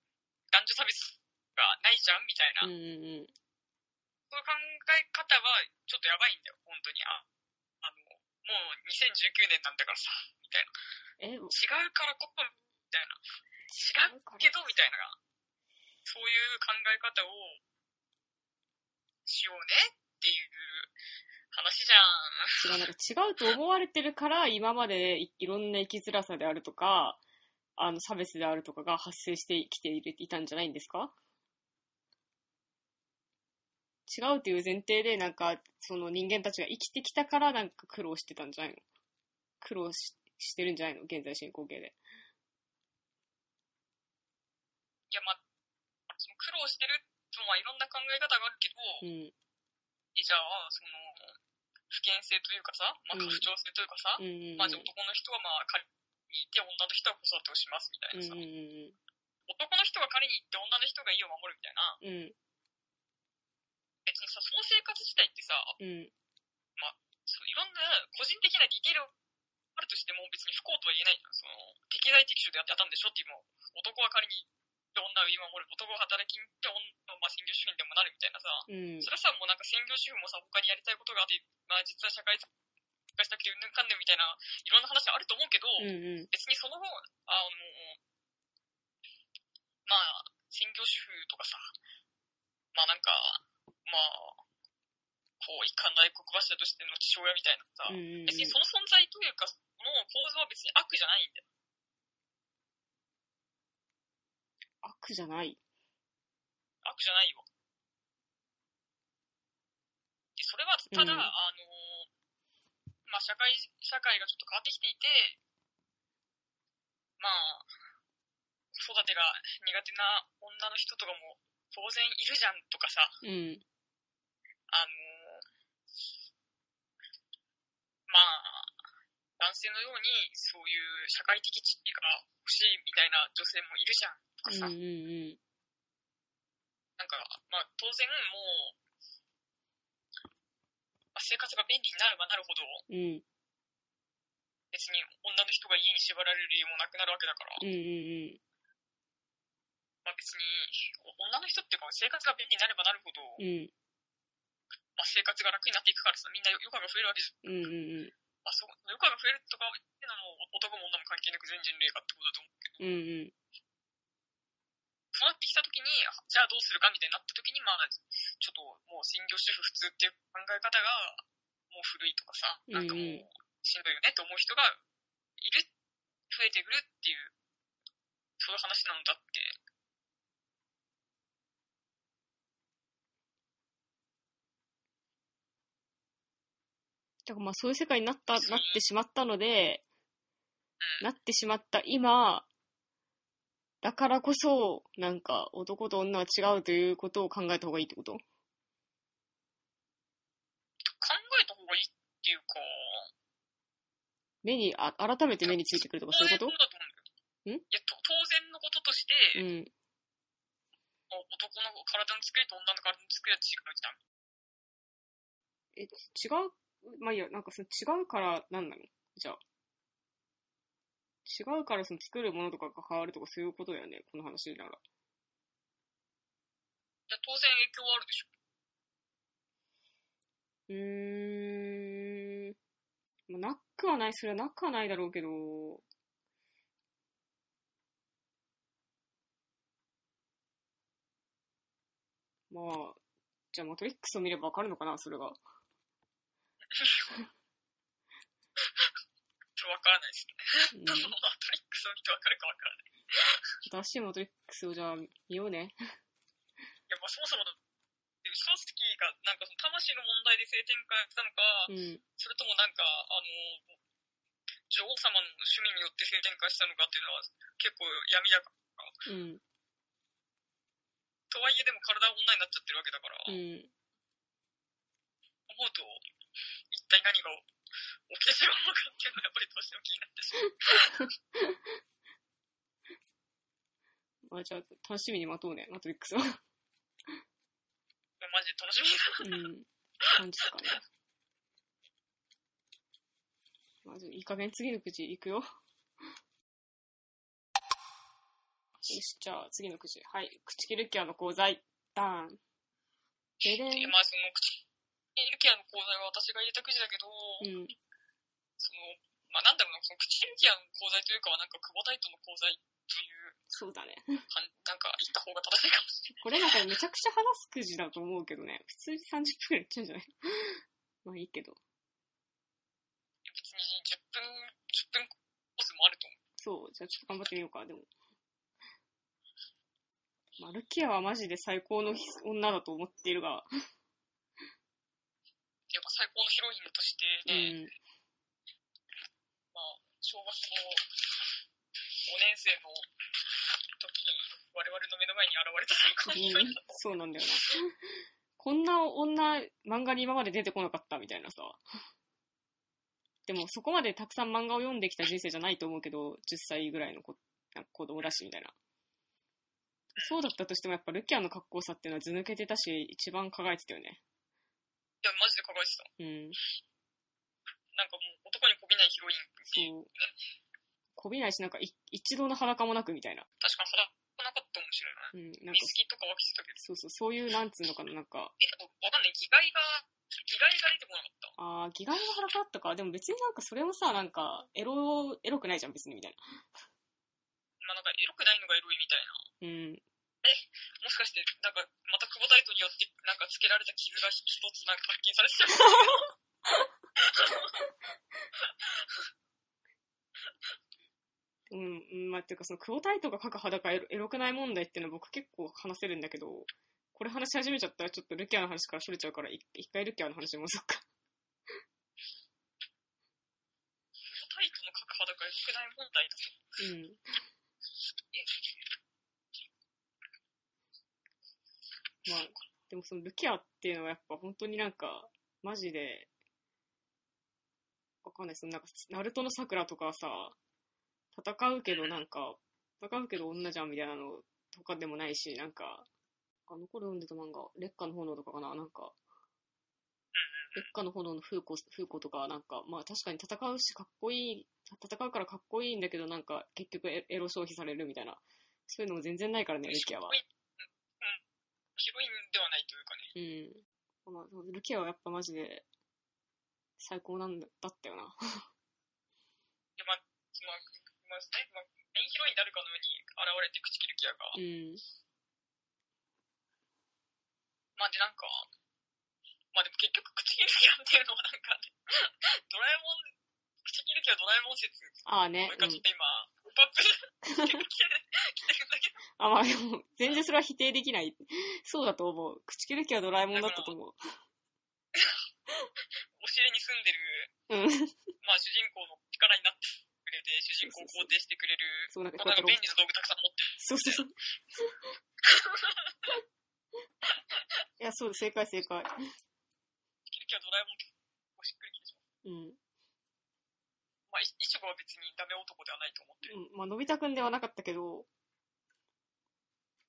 男女差別がないじゃんみたいな、うんうんうん。そういう考え方はちょっとやばいんだよ、本当に。あ、あの、もう2019年なんだからさ、みたいな。え、違うからこそ、みたいな。違うけど、みたいな。そういう考え方をしようねっていう話じゃん。違う、なんか違うと思われてるから、今までいいろんな生きづらさであるとか、あの、差別であるとかが発生してきているいたんじゃないんですか？違うという前提で、なんか、その人間たちが生きてきたから、なんか苦労してたんじゃないの？苦労ししてるんじゃないの？現在進行形で。いや、まあ、その苦労してるとまあいろんな考え方があるけど、うん。えじゃあ、その、不健性というかさ、まあ、うん不調性というかさ、うん。まあ、じゃあ男の人はまあ、仮にいて、女の人は子育てをしますみたいなさ、うん男の人が仮に行って女の人が家を守るみたいな、うん。別にさ、その生活自体ってさ、うん。そういろんな個人的なディテールあるとしても別に不幸とは言えないじゃん。その、適材適所でやってたんでしょっていうもう、男は仮に行って女を見守る、男は働きに行って女はまあ専業主婦にでもなるみたいなさ、うん。それはさ、もうなんか専業主婦もさ、他にやりたいことがあって、まあ実は社会化したくてうんぬんかんぬんみたいな、いろんな話あると思うけど、うんうん。別にその方、あの、まあ、専業主婦とかさ、まあなんか、まあ、こう、一貫大黒柱としての父親みたいなさ、うんうんうん別にその存在というか、その構造は別に悪じゃないんだよ。悪じゃない。悪じゃないよ。で、それは、ただ、うんあの、まあ、社会、社会がちょっと変わってきていて、まあ、子育てが苦手な女の人とかも当然いるじゃんとかさ、うん。あのまあ、男性のようにそういう社会的地位が欲しいみたいな女性もいるじゃんとかさ、うんうんうん。なんか、まあ当然もう、まあ、生活が便利になればなるほど、うん。別に女の人が家に縛られる理由もなくなるわけだから、うんうんうん。まあ別に、女の人っていうか生活が便利になればなるほど、うん。まあ生活が楽になっていくからさ、みんな余暇が増えるわけじゃん。うんうんうん。まあそう、余暇が増えるとかっていうのはもう男も女も関係なく全人類がってことだと思うけど、うんうん。そうなってきた時に、じゃあどうするかみたいになった時に、まあ、ちょっともう専業主婦普通っていう考え方が、もう古いとかさ、なんかもうしんどいよねって思う人がいる、増えてくるっていう、そういう話なんだって。だからまあそういう世界になった、なってしまったので、うん。なってしまった今、だからこそ、なんか男と女は違うということを考えた方がいいってこと？考えた方がいいっていうか、目に、あ、改めて目についてくるとかそういうこと？んいや、と当然のこととして、とうん。あ男の体の作りと女の体の作りは違うじゃん。え、違う？まあいいや、なんかその違うからなんなの？じゃあ。違うからその作るものとかが変わるとかそういうことだよね、この話なら。いや、当然影響はあるでしょ。うーん。まあ、なくはない、それはなくはないだろうけど、まあ、じゃあマトリックスを見ればわかるのかな、それが。わからないですね。うんマトリックスを見てわかるかわからない。新しいマトリックスをじゃあ見ようね。いや、まあそもそもだ、でショスキーがなんかその魂の問題で性転換したのか、うん。それともなんか、あの、女王様の趣味によって性転換したのかっていうのは結構闇だから。うん。とはいえでも体は女になっちゃってるわけだから、うん。思うと、一体何が起きてしまうのかっていうのはやっぱりどうしても気になってしまう。まあじゃあ、楽しみに待とうね、マトリックスは。マジで楽しみだな。うん。感じですかね。まず、いい加減次のくじいくよ。よし、じゃあ次のくじ。はい。口切るキャの講座、ダーン。ででまあその、口イルケアの講座は私が入れたくじだけど、うん。その、まあなんだろうな、その口イルケアの講座というかはなんか久保大斗の講座というそうだね。なんか言った方が正しいかもしれない。これなんかめちゃくちゃ話すくじだと思うけどね。普通に30分くらいいっちゃうんじゃない？まあいいけど。別に10分、10分コースもあると思う。そう、じゃあちょっと頑張ってみようか、でも。まあ、ルキアはマジで最高の女だと思っているが、最高のヒロインとしてうね、ん。まあ、小学校5年生の時に我々の目の前に現れた最高のヒロインだとそうなんだよな。こんな女、漫画に今まで出てこなかったみたいなさ。でもそこまでたくさん漫画を読んできた人生じゃないと思うけど、10歳ぐらいの子なんか子供だしみたいな。そうだったとしてもやっぱルキアの格好さっていうのは図抜けてたし、一番輝いてたよね。いや、マジで輝いてた。うん。なんかもう男にこびないヒロインっていう。そう。こびないし、なんかい一度の裸もなくみたいな。確かに裸なかったかもしれない。うん。なんか、水着とかは着てたけど。そうそう、そういう、なんつうのかな、なんか、え、でもわかんない。着替えが、着替えが出てこなかった？あー、着替えの裸だったか。でも別になんかそれもさ、なんか、エロ、エロくないじゃん、別にみたいまあなんかエロくないのがエロいみたいな。な。うん。もしかして、なんか、また久保タイトによって、なんかつけられた傷が一つなんか発見されてた。うん、うんまあ、っていうかその、久保タイトが描く裸エロエロくない問題っていうのは僕結構話せるんだけど、これ話し始めちゃったらちょっとルキアの話からそれちゃうから、い一回ルキアの話に戻そうか。久保タイトの角裸エロくない問題だと。うん。まあ、でもそのルキアっていうのはやっぱ本当になんか、マジで、わかんない、そのなんか、ナルトの桜とかさ、戦うけどなんか、戦うけど女じゃんみたいなのとかでもないし、なんか、あの頃読んでた漫画、劣化の炎とかかな、なんか、劣化の炎の風子、風子とか、なんか、まあ確かに戦うしかっこいい、戦うからかっこいいんだけど、なんか結局エエロ消費されるみたいな、そういうのも全然ないからね、ルキアは。ヒロインではないというかね。うん。まの、ルキアはやっぱマジで、最高なんだだったよな。いや、まま、まあ、ま、メインヒロインであるかのように現れて、口切ルキアが。うん。まあ、で、なんか、まあでも結局、口切ルキアっていうのはなんか、ドラえもん、口切ルキアドラえもん説。ああね。俺がちょっ今、うんプアップ結構来てる、来てるんだけど、あ、まあでも、全然それは否定できない。そうだと思う。口切る気はドラえもんだったと思う。お尻に住んでる、うん。まあ主人公の力になってくれて、主人公を肯定してくれる、そう、なんか便利な道具たくさん持ってる。そうそうそう。いや、そう、正解正解。口 切る気はドラえもんしっくりきてしまう。うん。まあ、いいちごは別にダメ男ではないと思ってる。うん、まあ、のび太くんではなかったけど、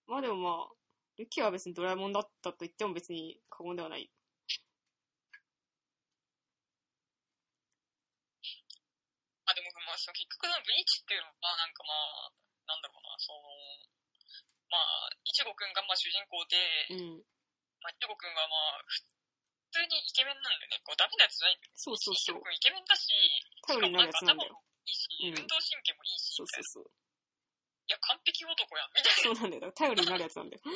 まあでもまあ、ルキは別にドラえもんだったと言っても別に過言ではない。まあでも、まあ、その結局のブリーチっていうのは、なんかまあ、なんだろうな、その、まあ、いちごくんがまあ主人公で、うん。まあ、いちごくんはまあ、普通にイケメンなんだよね。こうダメなやつじゃないんだよ。そうそうそうイケメンだし、頼りになるやつなんだよ。いいし、うん運動神経もいいし、そうそうそう。いや、完璧男やん、みたいな。そうなんだよ。頼りになるやつなんだよ。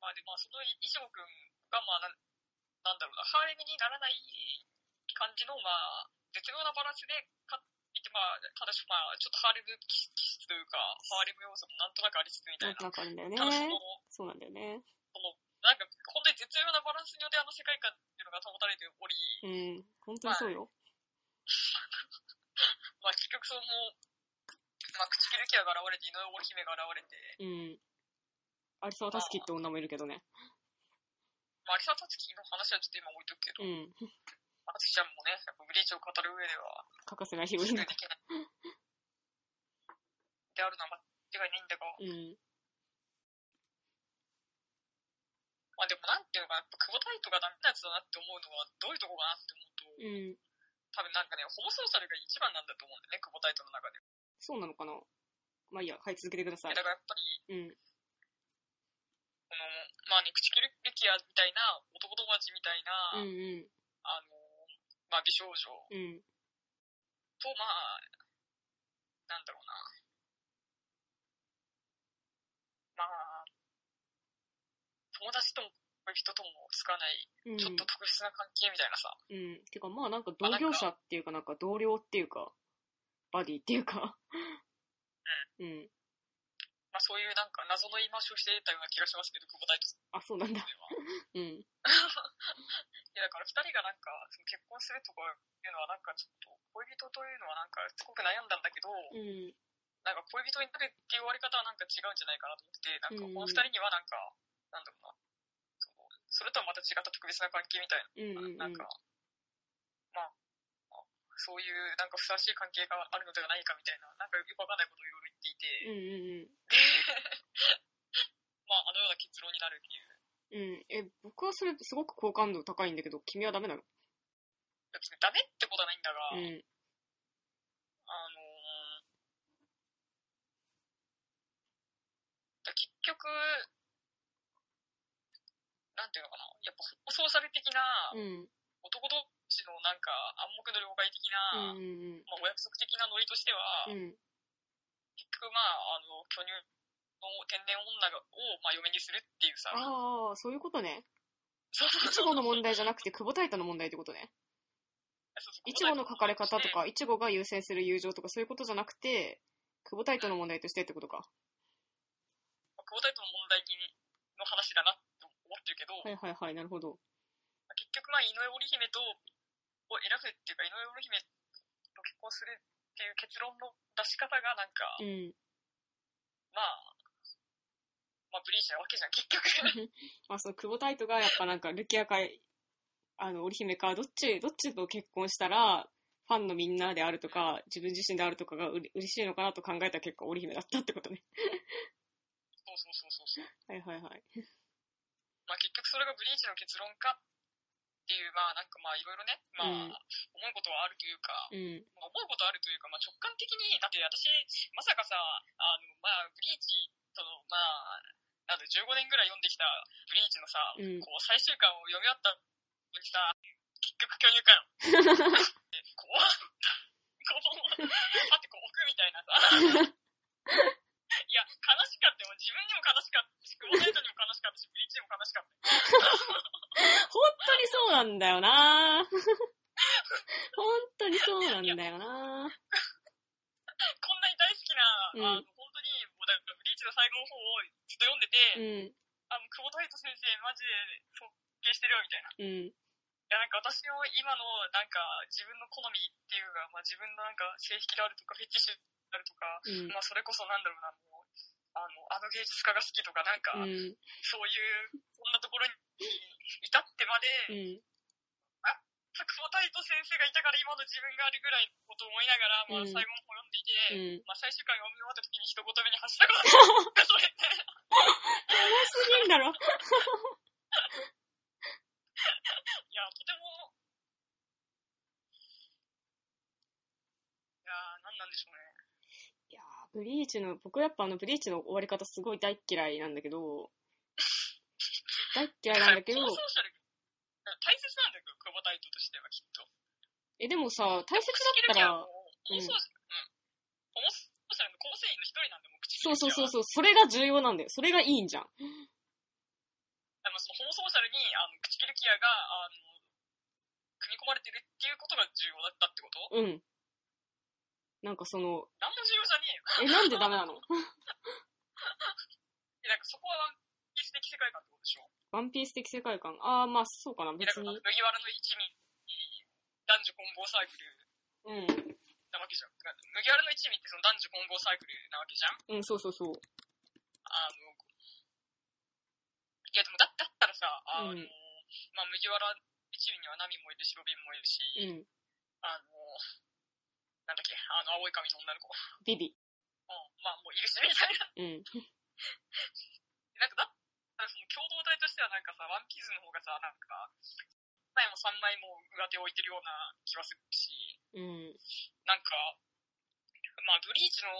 まあで、まあ、そのいちごくんが、まあなん、なんだろうな、ハーレムにならない感じの、まあ、絶妙なバランスでかまあ、ただし、まあ、ちょっとハーレム気質というか、ハーレム要素もなんとなくありつつみたないんとな。なくあるんだよね。、そうなんだよね。その、なんか、本当に絶妙なバランスによってあの世界観っていうのが保たれており、うん。本当にそうよ。まあ結局その、まあ口切るキアが現れて、井上織姫が現れて、うん。有沢たすきって女もいるけどね。まあ有沢達樹の話はちょっと今置いとくけど、うん。まあつきちゃんもね、やっぱブリーチを語る上では、欠かせないヒロインで。きない。であるのは間違いないんだが、うん。まあでもなんていうのかな、やっぱ久保タイトがダメなやつだなって思うのは、どういうとこかなって思うと、うん。多分なんかね、ホモソーシャルが一番なんだと思うんだよね、久保タイトの中で。そうなのかなまあいいや、はい、続けてくださいだ。からやっぱり、うん。この、まあね、口切るキアみたいな、男友達みたいな、うんうん。あの、まあ美少女うん。と、まあ、なんだろうな。まあ、友達とも恋人ともつかない、うん。ちょっと特別な関係みたいなさ。うん。てかまあなんか同業者っていうかなんか同僚っていうか、バディっていうか。うん。まあそういうなんか謎の言い回しをしていたような気がしますけど、久保大輝さんあ、そうなんだ。うん。いやだから二人がなんか、その結婚するとかいうのはなんかちょっと、恋人というのはなんかすごく悩んだんだけど、うん。なんか恋人になるっていう終わり方はなんか違うんじゃないかなと思ってて、なんかうんこの二人にはなんか、なんだろうな、そのそれとはまた違った特別な関係みたいうんうんな、なんか、そういうなんかふさわしい関係があるのではないかみたいな、なんかよくわかんないことをいろいろ言っていて、うん。うんうん まああのような結論になるっていう。うん。え、僕はそれすごく好感度高いんだけど、君はダメなの？別にダメってことはないんだが、うん。あのーだ結局、なんていうのかな、やっぱソーシャル的な、うん。男同士のなんか暗黙の了解的な、うんうんまあ、お約束的なノリとしては、うん。うん。結局まあ、あの、巨乳の天然女がを、まあ、嫁にするっていうさ、ああ、そういうことね。いちごの問題じゃなくて、久保タイトの問題ってことね。いちごの書かれ方とか、いちごが優先する友情とか、そういうことじゃなくて、久保タイトの問題としてってことか。まあ久保タイトの問題の話だなと思ってるけど、はいはいはい、なるほど。結局まあ、井上織姫と、を選ぶっていうか、井上織姫と結婚するっていう結論の出し方がなんか、うん。まあ、まあ、ブリーチなわけじゃん、結局。ま あ、その久保タイトがやっぱなんか、ルキアか、あの、織姫か、どっち、どっちと結婚したら、ファンのみんなであるとか、自分自身であるとかがうれ嬉しいのかなと考えた結果、織姫だったってことね。そうそうそうそうそう。はいはいはい。まあ結局それがブリーチの結論かっていう、まあなんかまあいろいろね、まあ、うん思うことはあるというか、うん。まあ、思うことあるというか、まあ直感的に、だって私、まさかさ、あの、まあブリーチとの、まあ、なんで15年ぐらい読んできたブリーチのさ、うんこう最終巻を読み終わったのにさ、結局巨乳かよ。怖っ。こう、待って、こう置くみたいなさ。いや、悲しかったよ。自分にも悲しかったし、クボタイトにも悲しかったし、ブリーチにも悲しかった。本当にそうなんだよな本当にそうなんだよなこんなに大好きな、うんあの、本当に、もうだブリーチの最後の方をずっと読んでて、うん、あの、久保タイト先生、マジで尊敬してるよ、みたいな。いうん、や、なんか私の今の、なんか、自分の好みっていうか、まあ自分のなんか、性癖であるとか、フェティッシュであるとか、うん、まあそれこそなんだろうな、もう、あの、あの芸術家が好きとか、なんか、うん、そういう、そんなところに至ってまで、うん、久保タイト先生がいたから今の自分があるぐらいのことを思いながら、まあうん最後の方読んでいて、うん。まあ最終回読み終わった時に一言目に発したことが、それって、多すぎんだろ。いや、とても、いやー、なんなんでしょうね。ブリーチの、僕やっぱあのブリーチの終わり方すごい大っ嫌いなんだけど、大っ嫌いなんだけど大切なんだよ、久保タイトとしてはきっと。え、でもさ、大切だったら、ん。そうそうそうう。そう、それが重要なんだよ。それがいいんじゃん。でもそのホモソーシャルに、あの、口切るキアが、あの、組み込まれてるっていうことが重要だったってこと？うん。なんかその、じゃねえよ。え、なんでダメなの？えなんかそこはワンピース的世界観ってことでしょ？ワンピース的世界観？ああ、まあそうかな、え別に。麦わらの一味に男女混合サークルうん。なわけじゃん。麦わらの一味ってその男女混合サークルなわけじゃん？うん、そうそうそう。あの、いやでもだだったらさ、あの、うんまあ麦わら一味にはナミもいるし、ロビンもいるし、うん。あの、なんだっけ、あの青い髪の女の子。ビビ。うん、まあもういるし、みたいな。うん。なんかだったらその共同体としてはなんかさ、ワンピースの方がさ、なんか、2枚も3枚も上手を置いてるような気はするし、うん。なんか、まあ、ブリーチの、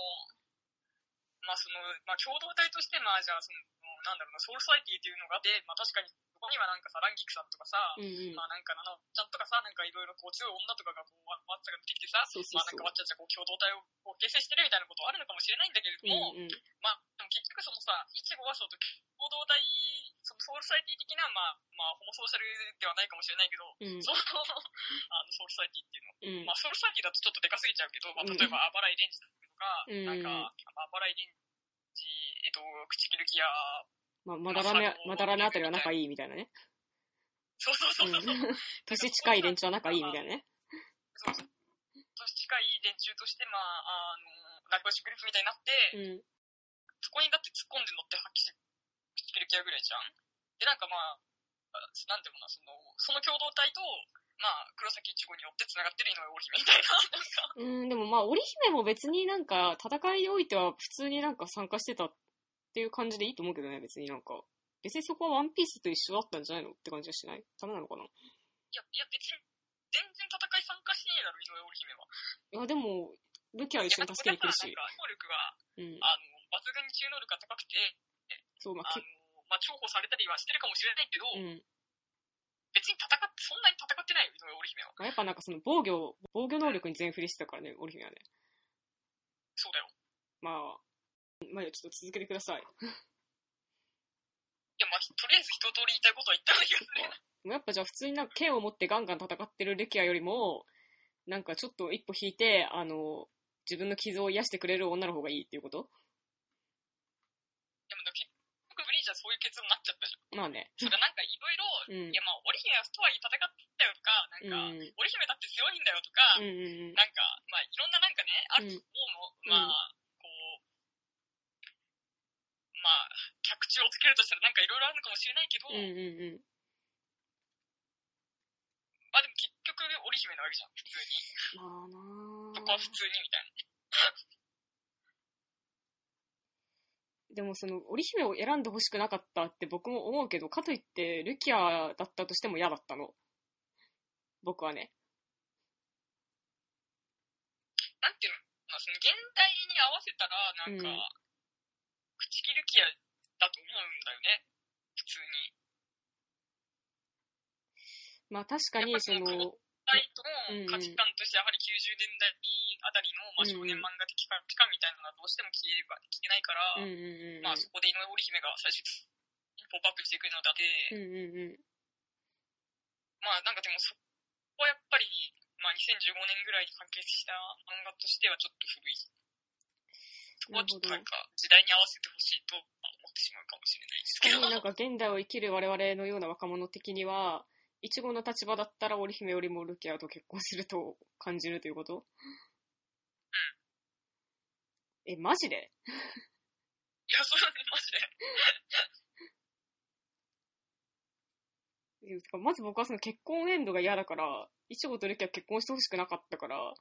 まあ、その、まあ、共同体として、まあ、じゃあ、その、なんだろうな、ソウルソサエティっていうのがあって、まあ、確かに、そこにはなんかさ、ランギクさんとかさ、うんうん。まあ、なんか、なのちゃんとかさ、なんかいろいろこう、強い女とかがこう、わわっちゃが出てきてさ、そうそうまあ、なんかわっちゃちゃこう、共同体をこう形成してるみたいなことはあるのかもしれないんだけれども、うんうん。まあ、でも結局そのさ、イチゴはそうと共同体、そのソウルソサエティ的な、まあ、まあ、ホモソーシャルではないかもしれないけど、うん。その、あの、ソウルソサエティっていうのうんまあ、ソウルソサイティだとちょっとでかすぎちゃうけど、まあ、うん例えば、アバライレンジとか、うんなんか、アバライレンジ、えっと、口切るギア、まあ、まだらめ、まだらめあたりは仲いいみたいなね。そうそうそううそう、ん。年近い連中は仲いいみたいなね。そうそう年近い連中として、まあ、あの、仲良しグループみたいになって、うん。そこにだって突っ込んで乗って発揮して、口切るギアぐらいじゃんで、なんかまあ、あなんていうのかな、その、その共同体と、まあ、黒崎一護によって繋がってる井上織姫みたいな、なんか、うん、でもまあ、織姫も別になんか、戦いにおいては普通になんか参加してたっていう感じでいいと思うけどね、別になんか。別にそこはワンピースと一緒だったんじゃないの？って感じはしない？ダメなのかないや、いや別に、全然戦い参加しねえだろ、井上織姫は。いや、でも、ルキアは一緒に助けに来るし。なんか能力が、うん。あの、抜群に中能力が高くて、そう、まあ、あのけ、まあ、重宝されたりはしてるかもしれないけど、うん。別に戦って、そんなに戦ってないよ、井上織姫は。まあ、やっぱなんかその防御、防御能力に全振りしてたからね、織姫はね。そうだよ。まあ、まあ、ちょっと続けてください。いや、まあ、とりあえず一通り言いたいことは言ったんだけどね。やっぱじゃあ普通になんか剣を持ってガンガン戦ってるレキアよりも、なんかちょっと一歩引いて、あの、自分の傷を癒してくれる女の方がいいっていうこと？でも、結局ブリーチはそういう結論になっちゃったじゃん。まあね。それなんかいろいろ、うんいや、まあ、織姫はとはいえ戦ったよとか、なんか、うん織姫だって強いんだよとか、うんうんうん。なんか、まあ、いろんななんかね、あると思うの。うんまあ、まあ、客地をつけるとしたらなんかいろいろあるのかもしれないけど、うんうんうん。まあでも結局、織姫なわけじゃん、普通に。まあなそこは普通にみたいな。でもその、織姫を選んでほしくなかったって僕も思うけど、かといって、ルキアだったとしても嫌だったの。僕はね。なんていうの、まあ、その現代に合わせたら、なんか、うん口切る気やだと思うんだよね。普通に。まあ確かに、そのの、タイトの価値観としてやはり90年代あたりの、まあ、少年漫画的価値観みたいなのがどうしても消えれば消えないから、うんうんうん。まあそこで井上織姫が最初にポップアップしてくるのだって、うんうんうん。まあなんかでもそこはやっぱり、まあ2015年ぐらいに完結した漫画としてはちょっと古い。そこはちょっとなんか時代に合わせてほしいと思ってしまうかもしれないですけど。確かになんか現代を生きる我々のような若者的には、いちごの立場だったら織姫よりもルキアと結婚すると感じるということ？え、マジで？いや、それはマジで。まず僕はその結婚エンドが嫌だから、いちごとルキア結婚してほしくなかったから、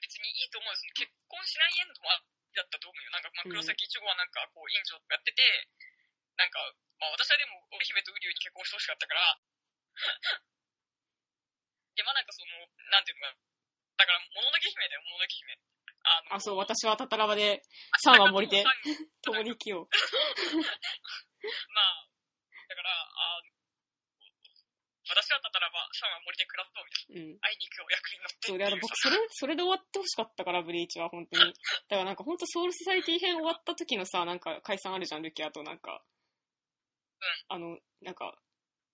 別にいいと思うんです結婚しないエンドもありだったと思うよ。なんか、まあ、黒崎一護はなんか、こう、委員長とかやってて、なんか、まあ、私はでも、織姫と瓜生に結婚してほしかったから、で、まあなんかその、なんていうのかな、だから、もののけ姫だよ、もののけ姫。あの、あ、そう、私はタタラバで3は森でま 共に生きよう。あ、だから、あ私はたたらば、シャ森で暮らそうみたいな。うん。会いに行くお役に乗ってそうで、あの、僕、それ、それで終わってほしかったから、ブリーチは、本当に。だからなんか、本当ソウルソサイティ編終わった時のさ、なんか、解散あるじゃん、ルキアと、なんか。あの、なんか、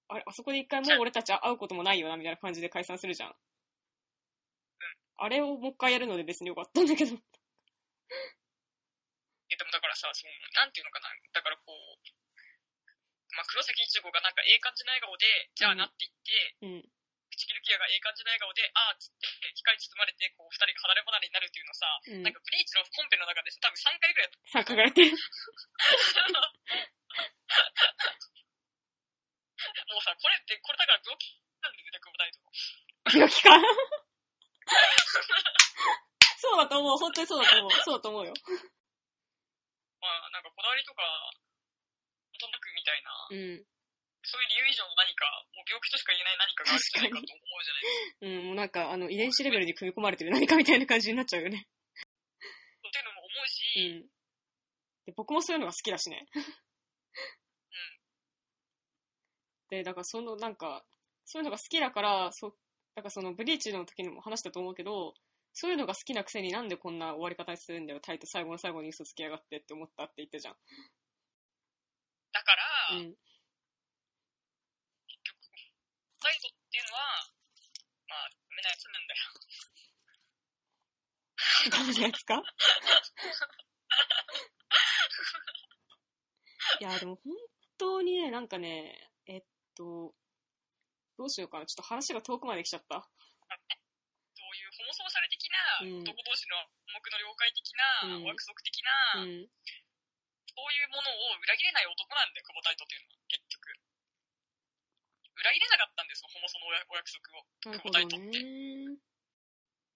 あれ、あそこで一回もう俺たちは会うこともないよな、みたいな感じで解散するじゃん。あれをもう一回やるので別によかったんだけど。え、でもだからさ、その、なんていうのかな、だからこう、まあ、黒崎一護がなんかええ感じの笑顔で、じゃあなって言って、うん。口切るキアがええ感じの笑顔で、あーっつって、光に包まれて、こう、二人が離れ離れになるっていうのさ、うんなんかブリーチの本編の中でさ、多分3回ぐらいやっ参加がれてる。もうさ、これって、これだから病気なんだよね、久保大と。病気か。そうだと思う、本当にそうだと思う。そうだと思うよ。まあ、なんかこだわりとか、みたいな、うん。そういう理由以上の何か、もう病気としか言えない何かがあるんじゃないかと思うじゃないですか。うん、もうなんか、あの、遺伝子レベルに組み込まれてる何かみたいな感じになっちゃうよね。っていうのも思ううし、ん。で、僕もそういうのが好きだしね。で、だからそのなんか、そういうのが好きだから、そう、だからそのブリーチの時にも話したと思うけど、そういうのが好きなくせになんでこんな終わり方にするんだよ、タイと最後の最後に嘘つきやがってって思ったって言ったじゃん。うん。結局、サイドっていうのは、まあ、ダメなやつなんだよ。ダメなやつかいや、でも本当にね、なんかね、えっと、どうしようかな。ちょっと話が遠くまで来ちゃった。そういうホモソーシャル的な、うん男同士の暗黙の了解的な、うんお約束的な、うん。そういうものを裏切れない男なんだよ、久保タイトっていうのは、結局。裏切れなかったんですよ、ホモソのお約お約束を。なるほどね。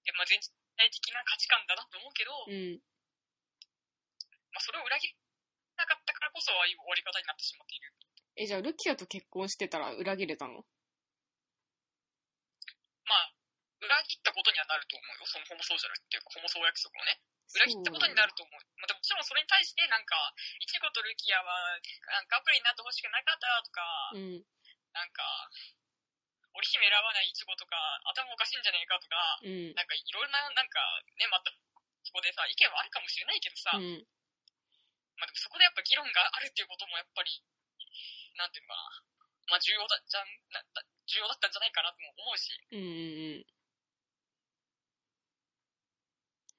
でまあ、全体的な価値観だなと思うけど、うん。まあ、それを裏切れなかったからこそ、ああいう終わり方になってしまっている。え、じゃあ、ルキアと結婚してたら裏切れたのまあ、裏切ったことにはなると思うよ、そのホモソーシャルっていうか、ホモソー約束をね。裏切ったことになると思う。まあ、でももちろんそれに対して、なんか、イチゴとルキアは、なんかカップルになってほしくなかったとか、うん。なんか、織姫選ばないイチゴとか、頭おかしいんじゃねえかとか、うん。なんかいろんな、なんか、ね、また、そこでさ、意見はあるかもしれないけどさ、うん。まあでもそこでやっぱ議論があるっていうこともやっぱり、なんていうのかな、まあ重要だ、じゃん、重要だったんじゃないかなとも思うし、うん。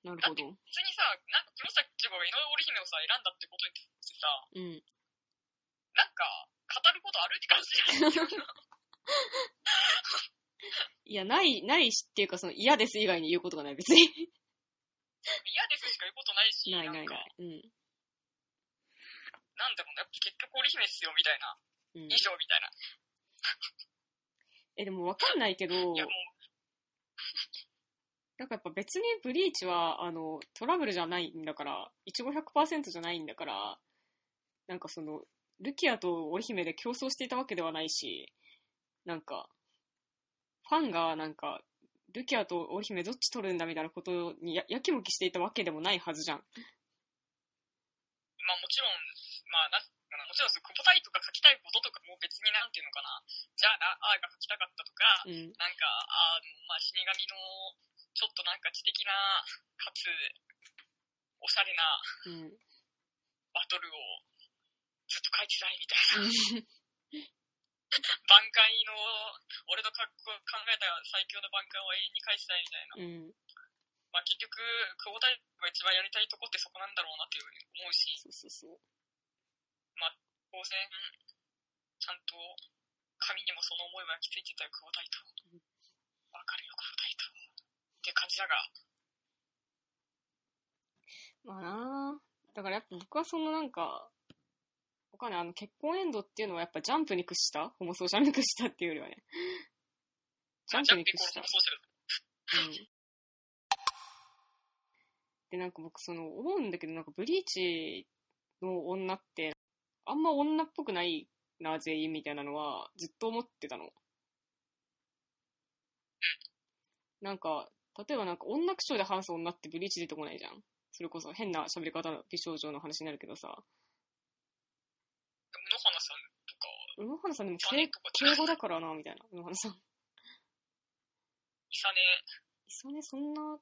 なるほど。普通にさ、なんか黒崎千穂が井上織姫をさ、選んだってことにしてさ、うん。なんか、語ることあるって感じじゃない いや、ない、ないしっていうか、その嫌です以外に言うことがない、別に。嫌ですしか言うことないし、ないないない。うん。なんだろうね、結局織姫っすよ、みたいな。うん以上みたいな。え、でもわかんないけど、いやもう、なんかやっぱ別にブリーチは、あの、トラブルじゃないんだから、いちご100%じゃないんだから、なんかその、ルキアと織姫で競争していたわけではないし、なんか、ファンがなんか、ルキアと織姫どっち取るんだみたいなことにややきもきしていたわけでもないはずじゃん。まあもちろん、まあなもちろんその久イとか書きたいこととかも別別になんていうのかな、じゃあな、あーが書きたかったとか、うん。なんか、あの、まあ、死神の、ちょっとなんか知的な、かつ、おしゃれなうん。バトルをずっと書いてたいみたいな。うん。挽回の、俺の考えた最強の挽回を永遠に書いてたいみたいな。うん。まあ、結局、久保大が一番やりたいとこってそこなんだろうなっていうふうに思うし、そうそうそう。当然、ちゃんと、紙にもその思いは焼き付いてたよ、久保大とうん。って感じだが、まあなあだからやっぱ僕はそのなんか、わかんない、あの結婚エンドっていうのはやっぱジャンプに屈した？ホモソーシャルに屈したっていうよりはね。ジャンプに屈した。うん。で、なんか僕その思うんだけど、なんかブリーチの女って、あんま女っぽくないな、全員みたいなのはずっと思ってたの。なんか、例えばなんか女口調で話す女ってブリーチ出てこないじゃん。それこそ変な喋り方の美少女の話になるけどさ。野花さんとか、宇野花さんでも敬敬語だからな、みたいな。宇野花さん。イサネ、イサネそんな、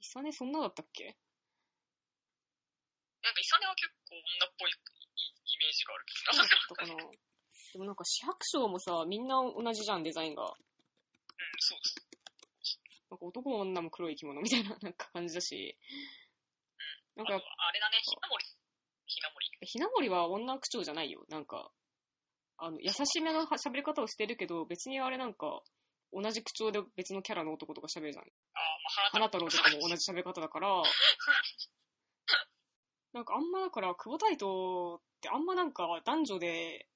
イサネそんなだったっけ？なんかイサネは結構女っぽいイイメージがあるけそう。だったかな。でもなんか、四白章もさ、みんな同じじゃん、デザインが。うん、そうです。なんか男も女も黒い生き物みたいな なんか感じだし。なんかあれだね、ひなもり。ひなもり。ぱ、ひなもりは女口調じゃないよ。なんか、あの、優しめの喋り方をしてるけど、別にあれなんか、同じ口調で別のキャラの男とか喋るじゃん。あー、まあ、花太郎とかも同じ喋り方だから、なんかあんまだから、久保太斗ってあんまなんか男女で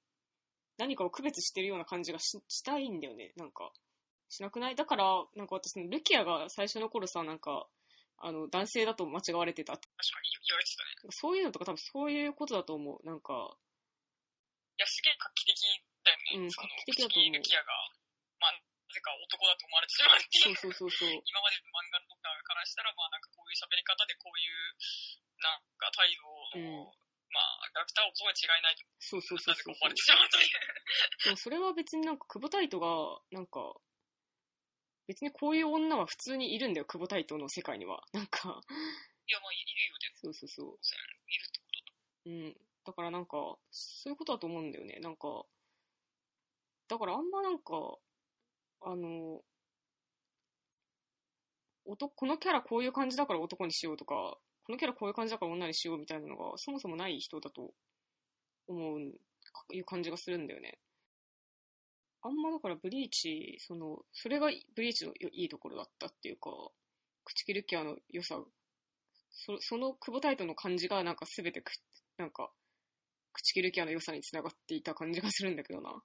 何かを区別してるような感じがししたいんだよね、なんか。しなくない？だから、なんか私、ルキアが最初の頃さ、なんか、あの、男性だと間違われてた。確かに言われてたね。そういうのとか多分そういうことだと思う。なんか、いや、すげえ画期的だよね。うん画期的だと思うルキアが、まあ、なぜか男だと思われてしまうっていう。そうそうそうそう。今までの漫画とかからしたら、まあなんかこういう喋り方でこういう、なんか態度の、うんまあ、キャラクターを覚え違いないと、そうそうそうそうなぜか思われてしまうという。でもそれは別になんか久保太斗が、なんか、別にこういう女は普通にいるんだよ、久保太斗の世界には。なんか、いや、まあ、いるよ、でそうそうそう。いるってことだ。うん。だからなんか、そういうことだと思うんだよね。なんか、だからあんまなんか、あの、男、このキャラこういう感じだから男にしようとか、このキャラこういう感じだから女にしようみたいなのが、そもそもない人だと思う、いう感じがするんだよね。あんまだからブリーチ、その、それがブリーチのいいところだったっていうか、口切るキャラの良さ、そその久保タイトの感じがなんか全てく、なんか、口切るキャラの良さにつながっていた感じがするんだけどな。まあ、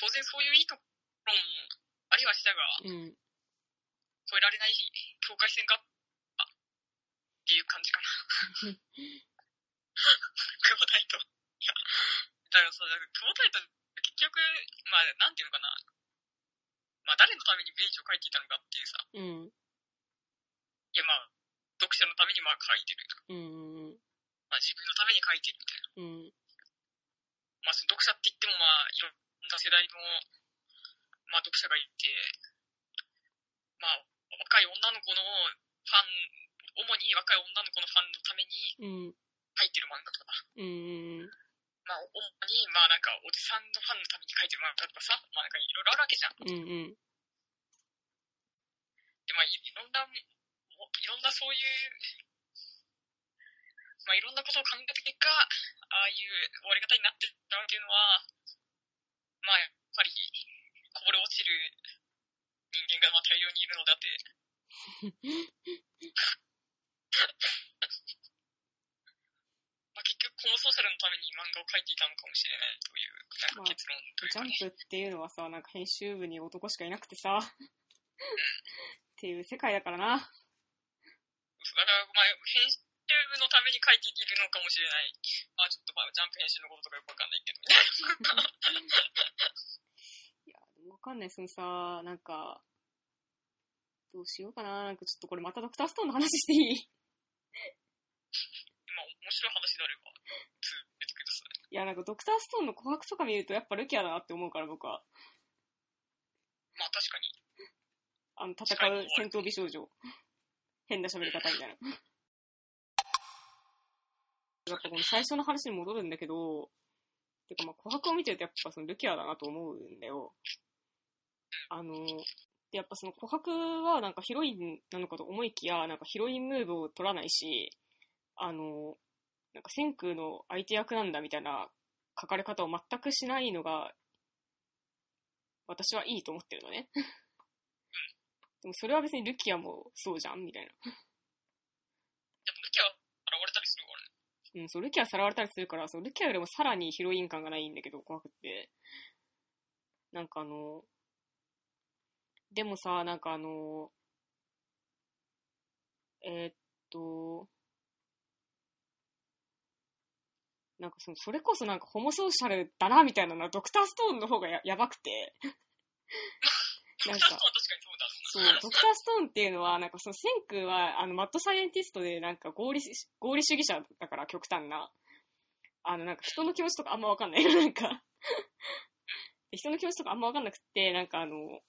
当然そういういいところもありはしたが、うん。超えられない境界線があったっていう感じかな。久保タイト。いや、だからさ、久保タイト、結局、まあ、なんていうのかな。まあ、誰のためにブリーチを書いていたのかっていうさ、うん。いや、まあ、読者のためにまあ書いてる。うん。まあ、自分のために書いてるみたいな。うん。まあ、その読者って言っても、まあ、いろんな世代の、まあ、読者がいて、まあ、若い女の子のファン、主に若い女の子のファンのためにうん。書いてる漫画とか、うん。まあ、主に、まあ、なんか、おじさんのファンのために書いてる漫画とかさ、まあ、なんかいろいろあるわけじゃん。うん。うん。で、まあ、いいろんな、もいろんなそういう、まあ、いろんなことを考えた結果、ああいう終わり方になってたっていうのは、まあ、やっぱり、こぼれ落ちる人間がまあ大量にいるのであって、まあ、結局、このソーシャルのために漫画を描いていたのかもしれないという、なんか結論というジャ。ンプっていうのはさ、なんか編集部に男しかいなくてさ、っていう世界だからな。だから、まあ、編集部のために書いているのかもしれない。まあ、ちょっとまあ、ジャンプ編集のこととかよくわかんないけど、いや、でもわかんない。そのさ、なんか、どうしようかな。なんかちょっとこれまたドクターストーンの話していいまあ、面白い話であれば、続けてください。や、なんかドクターストーンの琥珀とか見るとやっぱルキアだなって思うから僕は。まあ確かに。あの、戦う戦闘美少女。変な喋り方みたいな。やっぱこの最初の話に戻るんだけど、てかまあ琥珀を見てるとやっぱそのルキアだなと思うんだよ。あの、でやっぱその琥珀はなんかヒロインなのかと思いきや、なんかヒロインムーブを取らないし、あの、なんか千空の相手役なんだみたいな書かれ方を全くしないのが、私はいいと思ってるのね。でもそれは別にルキアもそうじゃんみたいな。やっぱルキア現れたりするからね。うん、そう、ルキアさらわれたりするから、そう、ルキアよりもさらにヒロイン感がないんだけど、怖くって。なんかあの、でもさ、なんかあの、えーっと、なんかその、それこそなんかホモソーシャルだな、みたいなのは、ドクターストーンの方がややばくて。なんか確かにそうドクターストーンっていうのは、なんかその、千空は、あの、マッドサイエンティストで、なんか合理し、合理主義者だから、極端な。あの、なんか人の気持ちとかあんまわかんない。なんかで人の気持ちとかあんまわかんなくって、なんかあの、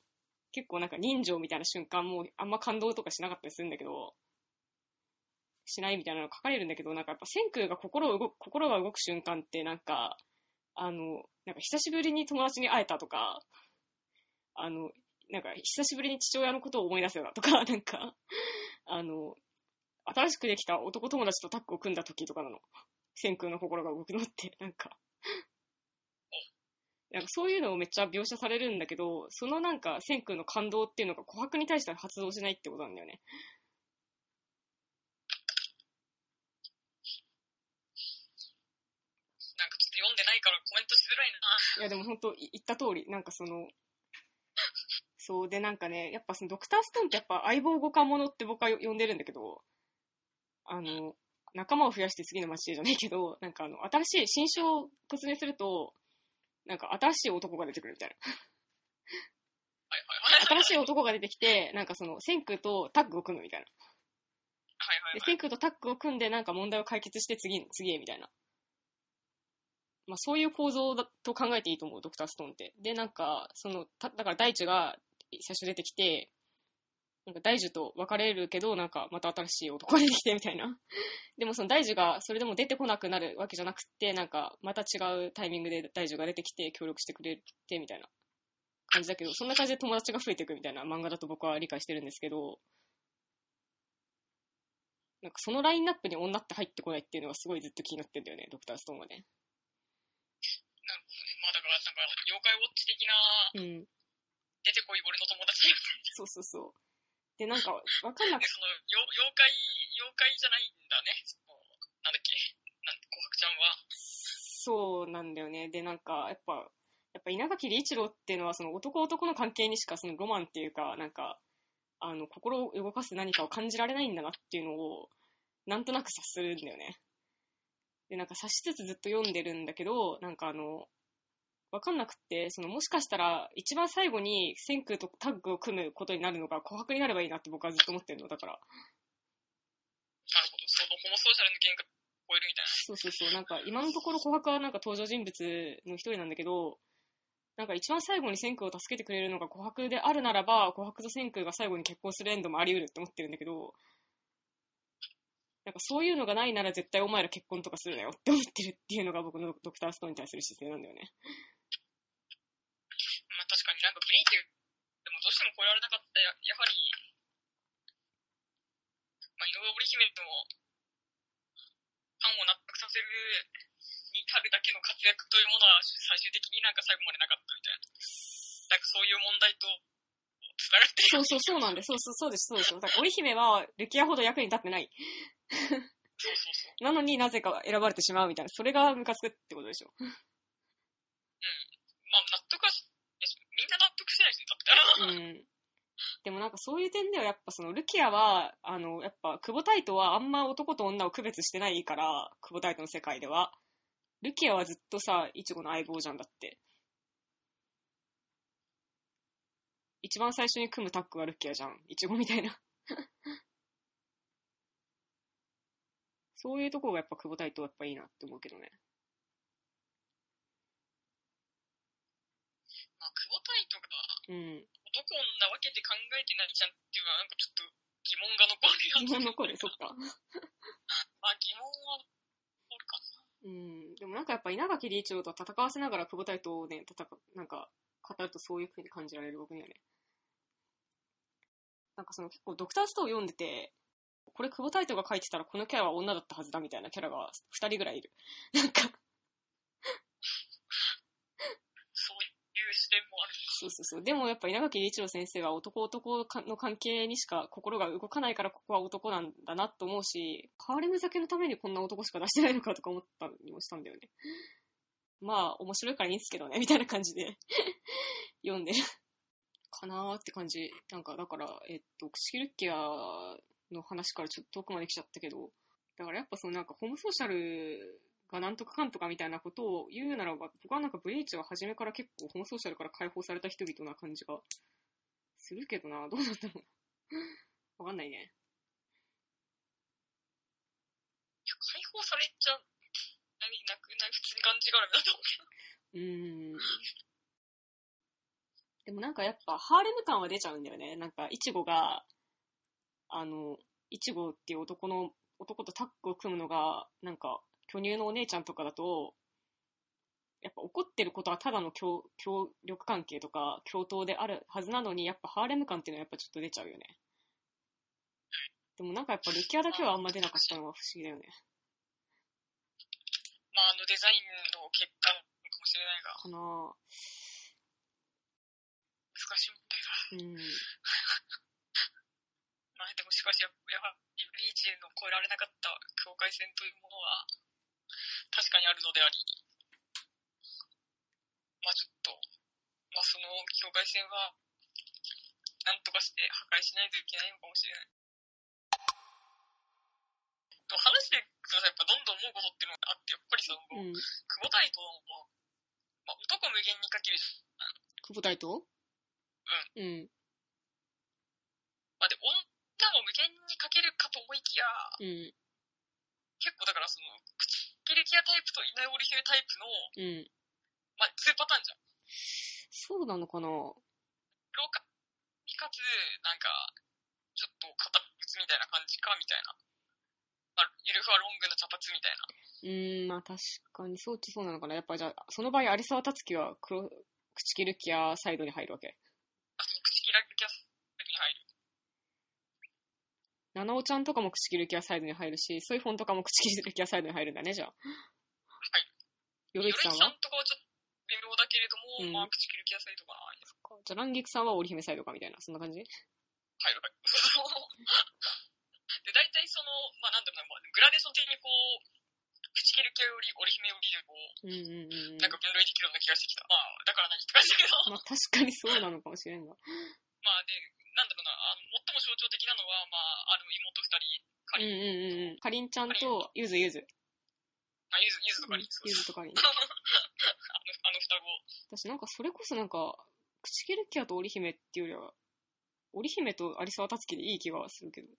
結構なんか人情みたいな瞬間もあんま感動とかしなかったりするんだけど、しないみたいなの書かれるんだけど、なんかやっぱ千空が心を動く、心が動く瞬間ってなんか、あの、なんか久しぶりに友達に会えたとか、あの、なんか久しぶりに父親のことを思い出せたとか、なんか、あの、新しくできた男友達とタッグを組んだ時とかなの。千空の心が動くのって、なんか。なんかそういうのをめっちゃ描写されるんだけど、そのなんか千空の感動っていうのが琥珀に対しては発動しないってことなんだよね。なんかちょっと読んでないからコメントしづらいな。いやでも本当言った通り、なんかその、そうでなんかね、やっぱそのドクターストーンってやっぱ相棒五感者って僕は呼んでるんだけど、あの、仲間を増やして次の街へじゃないけど、なんかあの、新しい新種を突入すると、なんか新しい男が出てくるみたいな。はいはいはい。新しい男が出てきて、なんかその、千空とタッグを組むみたいな。で、はいはいはい。千空とタッグを組んでなんか問題を解決して次、次へみたいな。まあそういう構造だと考えていいと思う、ドクターストーンって。で、なんか、その、ただから大地が最初出てきて、なんか大樹と別れるけど、なんかまた新しい男が出てきてみたいな。でもその大樹がそれでも出てこなくなるわけじゃなくて、なんかまた違うタイミングで大樹が出てきて協力してくれてみたいな感じだけど、そんな感じで友達が増えていくみたいな漫画だと僕は理解してるんですけど、なんかそのラインナップに女って入ってこないっていうのがすごいずっと気になってんだよね、ドクターストーンはね。まあだから、なんか、妖怪ウォッチ的な、うん。出てこい俺の友達そうそうそう。で、なんか、わかんなくで、その、よ妖怪、妖怪じゃないんだね。その、なんだっけ。なん琥珀ちゃんは。そうなんだよね。で、なんか、やっぱ、やっぱ稲垣理一郎っていうのは、その男男の関係にしか、そのロマンっていうか、なんか、あの、心を動かす何かを感じられないんだなっていうのを、なんとなく察するんだよね。で、なんか察しつつずっと読んでるんだけど、なんかあの、わかんなくって、そのもしかしたら一番最後に千空とタッグを組むことになるのが琥珀になればいいなって僕はずっと思ってるの。だから、なるほど。その、ホモソーシャルの限界を超えるみたいな。そうそうそう、なんか今のところ琥珀はなんか登場人物の一人なんだけど、なんか一番最後に千空を助けてくれるのが琥珀であるならば、琥珀と千空が最後に結婚するエンドもあり得るって思ってるんだけど、なんかそういうのがないなら絶対お前ら結婚とかするなよって思ってるっていうのが僕のドクターストーンに対する姿勢なんだよね。まあ確かになんかブリーチでも超えられなかったや、やはり、まあ井上織姫のファンを納得させるに足るだけの活躍というものは最終的になんか最後までなかったみたいな。なんかそういう問題とつながってる。そうそうそうなんで、そうそうそうです、そうですよ。だから織姫はルキアほど役に立ってない。そうそうそう。なのになぜか選ばれてしまうみたいな。それがムカつくってことでしょ。まあ納うん。でもなんかそういう点ではやっぱそのルキアは、あの、やっぱ久保タイトはあんま男と女を区別してないから、久保タイトの世界では。ルキアはずっとさ、イチゴの相棒じゃんだって。一番最初に組むタッグはルキアじゃん。イチゴみたいな そういうとこがやっぱ久保タイトはやっぱいいなって思うけどね。まあ、久保タイうん。男女分けて考えてないじゃんっていうのは、なんかちょっと疑問が残るやつ。疑問残る、そっか。まあ、疑問は残るかな。うん。でもなんかやっぱ稲垣理事長と戦わせながら久保太とね、戦う、なんか、語るとそういう風に感じられる僕にはね。なんかその結構ドクターストーン読んでて、これ久保太斗が書いてたらこのキャラは女だったはずだみたいなキャラが2人ぐらいいる。なんか、そういう視点もある。そうそうそう。でもやっぱ稲垣理一郎先生は男男の関係にしか心が動かないからここは男なんだなと思うし、ハーレム酒のためにこんな男しか出してないのかとか思ったりもしたんだよね。まあ、面白いからいいんですけどね、みたいな感じで 読んでる。かなーって感じ。なんか、だから、えっと、口切るっきアの話からちょっと遠くまで来ちゃったけど、だからやっぱそのなんかホームソーシャルがなんとかかんとかみたいなことを言うならば、僕はなんかブリーチは初めから結構ホームソーシャルから解放された人々な感じがするけどな、どうなんだろうな。わかんないね。いや解放されちゃう。何、なくない普通に感じがあるんだと思う。うーん。でもなんかやっぱハーレム感は出ちゃうんだよね。なんか、イチゴが、あの、イチゴっていう男の、男とタッグを組むのが、なんか、巨乳のお姉ちゃんとかだと、やっぱ怒ってることはただの協協力関係とか共闘であるはずなのに、やっぱハーレム感っていうのはやっぱちょっと出ちゃうよね。でもなんかやっぱルキアだけはあんま出なかったのが不思議だよね。まあ、あのデザインの結果かもしれないが、かな難しい問題だ。ぁ。うん。まあ、でもしかしや、やはりブリーチの超えられなかった境界線というものは、確かにあるのであり、まあちょっと、まあその境界線は、なんとかして破壊しないといけないのかもしれない。でも話していくとさ、やっぱどんどん思うことっていうのがあって、やっぱりさ、もううん。久保タイトの、まあ男無限にかけるじゃん。久保太斗うん。まあで、女も無限にかけるかと思いきや、うん。結構だからその、口切りキアタイプと稲織姫タイプの、うん。まあ、2パターンじゃん。そうなのかな？廊下にかつ、なんか、ちょっと片靴みたいな感じか、みたいな。まあ、ゆるふわロングの茶髪みたいな。うーん、まあ確かにそうっちゃそうなのかな。やっぱじゃあ、その場合、有沢達樹は黒、口切るキアサイドに入るわけ。あ、その口切らキャスに入る。七尾ちゃんとかも口切るキアサイドに入るし、ソイフォンとかも口切るキアサイドに入るんだね、じゃあ。はい。よろゆきさんは？さんとかはちょっと微妙だけれども、うんまあ、口切るキャサイドかな。じゃあ、ランギクさんは織姫サイドかみたいな、そんな感じ？入るはい。で、大体その、まあ、なんだろうな、まあ、グラデーション的にこう、口切るキャより織姫よりでこう、うんうんうんうん。なんか分類できるような気がしてきた。まあ、だから何って感じだけど。まあ確かにそうなのかもしれんが。まあで、なんだろうな、あの、最も象徴的なのは、まあ、あの、妹二人、カリン、うんうんうんうん。かりんちゃんと、ゆずゆず。あ、ゆず、ゆずとカリン、そうゆずとかりん。あの、あの双子。私なんかそれこそなんか、口切るキアと織姫っていうよりは、織姫と有沢達樹でいい気がするけど。え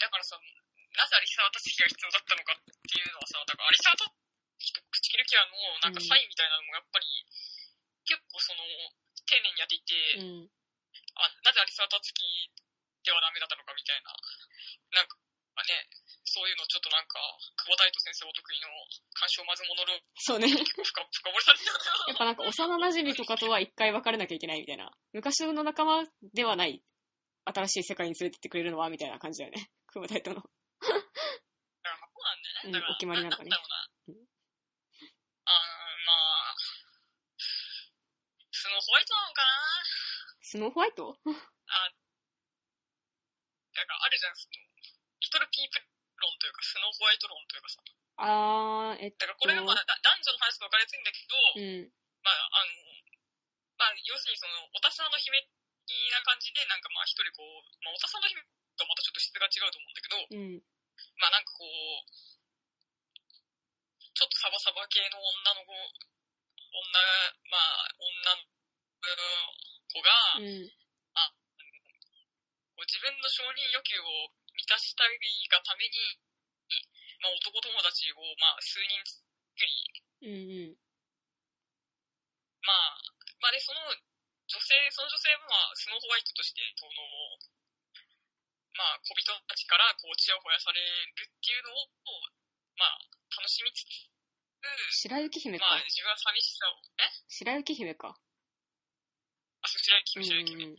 だからさ、なぜ有沢達樹が必要だったのかっていうのはさ、だから有沢と口切るキャのなんかサインみたいなのもやっぱり、結構その、丁寧にやっていて、うん。あ、なぜ有沢達樹ではダメだったのかみたいな、なんか、まあね、そういうのちょっとなんか、久保大斗先生お得意の干渉まずモノローグそうね。結構深深掘りされてるんだよやっぱなんか幼馴染とかとは一回別れなきゃいけないみたいな。昔の仲間ではない、新しい世界に連れてってくれるのはみたいな感じだよね。久保太斗の。だからまあそうなんだよね。だから、うんお決まりなんだねなんだろうな。うんあーまあ、スノーホワイトなのかな？スノーホワイト？あ、だからあるじゃん、その、リトルピープ論というか、スノーホワイト論というかさ。あー、えっだからこれがまあ、だ男女の話と分かれやすいんだけど、と、うん。まあ、あの、まあ、要するにその、おたさの姫的な感じで、なんかまあ一人こう、まあ、おたさの姫とはまたちょっと質が違うと思うんだけど、うん。まあなんかこう、ちょっとサバサバ系の女の子、女、まあ、女の子が、うん。こう自分の承認欲求を満たしたいがために、まあ男友達をまあ数人作り、うんうん。性はまあ、スノーホワイトとして、その、まあ、小人たちから、こう、ちやほやされるっていうのを、まあ、楽しみつつ、白雪姫かまあ、。自分は寂しさを、え？白雪姫か。あ、そう、白雪うん姫、白雪姫。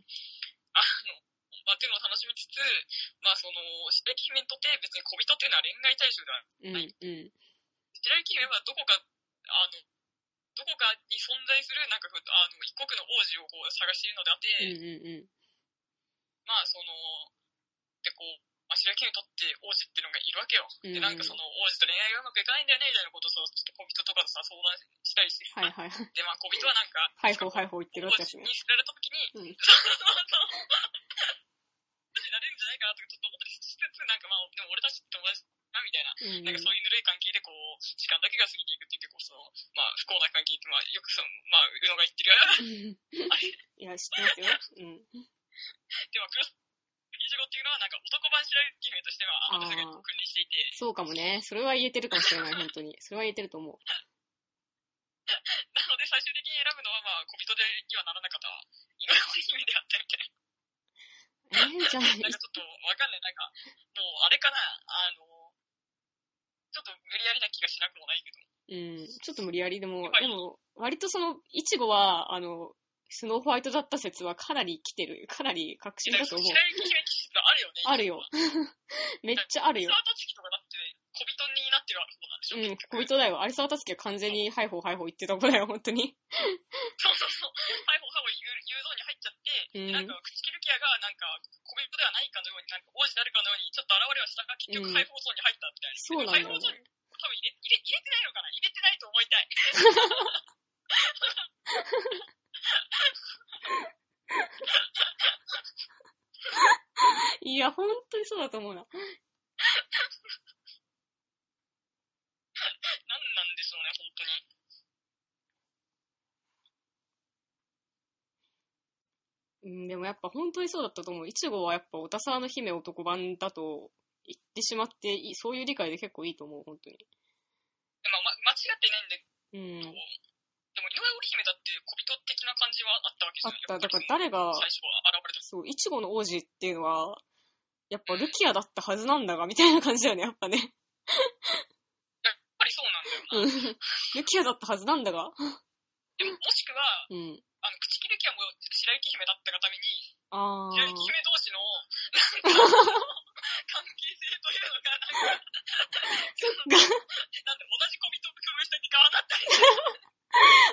あの、まあ、っていうのを楽しみつつ、まあ、その、白雪姫にとって別に小人っていうのは恋愛対象ではない。うん、うん。白雪姫はどこか、あの、どこかに存在する、なんかあの、一国の王子をこう探しているのであって、うん、うん、うん。まあ、その、で、こう、まあ、白雪姫にとって王子っていうのがいるわけよ。うんで、なんかその、王子と恋愛がうまくいかないんだよね、みたいなことをさ、ちょっと小人とかとさ、相談したりして、はいはい。で、まあ、小人はなんか、はいほうはいほう言ってる王わけですね子に。捨てられた時に、うんになれるんじゃないかなとかちょっと思ったりしつつ、なんかまあ、でも俺たちって友達だ、みたいな。うんなんかそういうぬるい関係でこう、時間だけが過ぎていくっていう結構その、まあ不幸な関係って、まあよくその、まあ、宇野が言ってるよ。あれいや、知ってますよ。うん。でも、クロス25っていうのはなんか男版白雪姫としては、私が君臨していて、そうかもね。それは言えてるかもしれない、本当に。それは言えてると思う。なので最終的に選ぶのはまあ、小人でにはならなかった、今の姫であったみたいな。えー、じゃあ、なんかちょっとわかんない。なんか、もうあれかな、あの、ちょっと無理やりな気がしなくもないけど。うん、ちょっと無理やりでも、はいでも、割とその、いちごは、あの、スノーホワイトだった説はかなり来てる。かなり確信だと思う。あるよね。あるよ。めっちゃあるよ有。沢達樹とかだって、小人になってる方なんでしょ？うん、小人だよ。有沢達樹は完全にハイホーハイホー言ってた子だよ、本当に。そうそうそう。はい、ほうほう言う、言うゾーンに入っちゃって、うんなんか、口切るケアが、なんか、小人ではないかのように、なんか、王子であるかのように、ちょっと現れはしたが、結局、うん解放ゾーンに入ったみたいな。そうなんだよ解放ゾーンにね。多分入れ、入れ、入れてないのかな？入れてないと思いたい。いや、本当にそうだと思うな。なんなんでしょうね、本当に。うん、でもやっぱ本当にそうだったと思う。いちごはやっぱ、おたさの姫男版だと言ってしまっていい、そういう理解で結構いいと思う、本当に。でも、ま、間違ってないんで、うん。でも、井上織姫だって、小人的な感じはあったわけじゃん。あった。だから誰が最初は現れた。そう、いちごの王子っていうのは、やっぱルキアだったはずなんだが、みたいな感じだよね、やっぱね。やっぱりそうなんだよな。うん。ルキアだったはずなんだが。でも、もしくは、うん。あの、口切るケアも白雪姫だったがために、あ白雪姫ー。同士の、なんか、関係性というのが、なんか、そっか。なんで同じ小人を工夫した結果ああなったり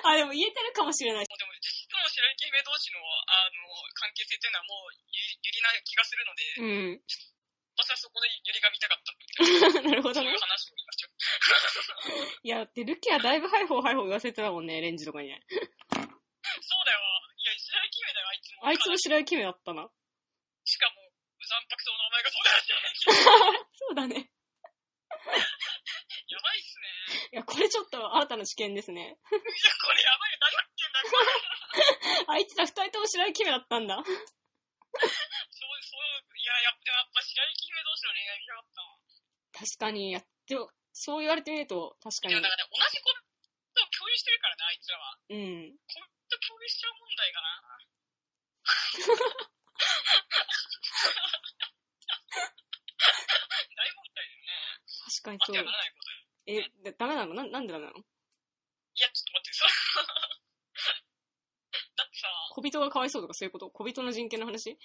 あ、でも言えてるかもしれない。も実質の白雪姫同士のあの関係性というのはもうゆゆりな気がするので、うん。私はそこでゆりが見たかったなるほどねそういう。話を言いましょう。いや、で、ルキアだいぶハイホーハイホー言わせてたもんね、レンジとかにね。そうだよ。いや、白雪姫だよ、あいつも。あいつも白雪姫だったな。しかも、残白との名前がそうだよ、白雪姫。そうだね。やばいっすね。いや、これちょっと新たな知見ですね。いや、これやばいよ、大発見だよ、これ。あいつら二人とも白雪姫だったんだ。そう、そう、いや、やっぱやっぱ白雪姫同士の恋愛見たかったわ。確かに、やって、そう言われてみると、確かにでも。だからね、同じことを共有してるからね、あいつらは。うん。こうと共有しちゃう問題かな。大問題だよね。確かにそうえ、だダメなの？ななんでダメなの？いや、ちょっと待って、さ。だってさ、小人がかわいそうとかそういうこと？小人の人権の話い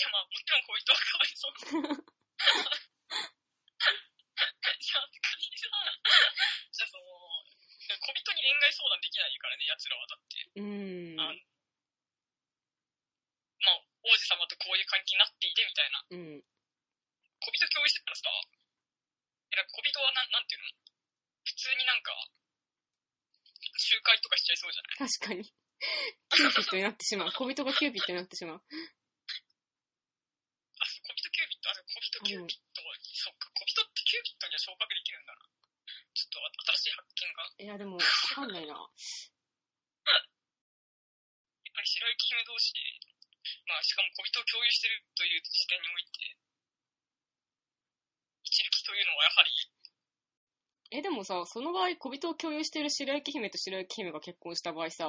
や、まあ、もちろんこういう人はかわいそう。いや、仮にさ、じゃあその、小人に恋愛相談できないからね、奴らは。だって。うーん。あのまあ、王子様とこういう関係になっていて、みたいな。うん。小人共有してたらさ、え、なんか小人はなん、なんていうの普通になんか、集会とかしちゃいそうじゃない確かに。キューピットになってしまう。小人がキューピットになってしまう。あ、そう小人キューピット、あ、小人キューピットは、そっか、小人ってキューピットには昇格できるんだな。ちょっと新しい発見が。やいや、でも、わかんないな。っぱり白雪姫同士で、まあ、しかも小人を共有してるという時点において、一力というのはやはり、え、でもさ、その場合、小人を共有している白雪姫と白雪姫が結婚した場合さ、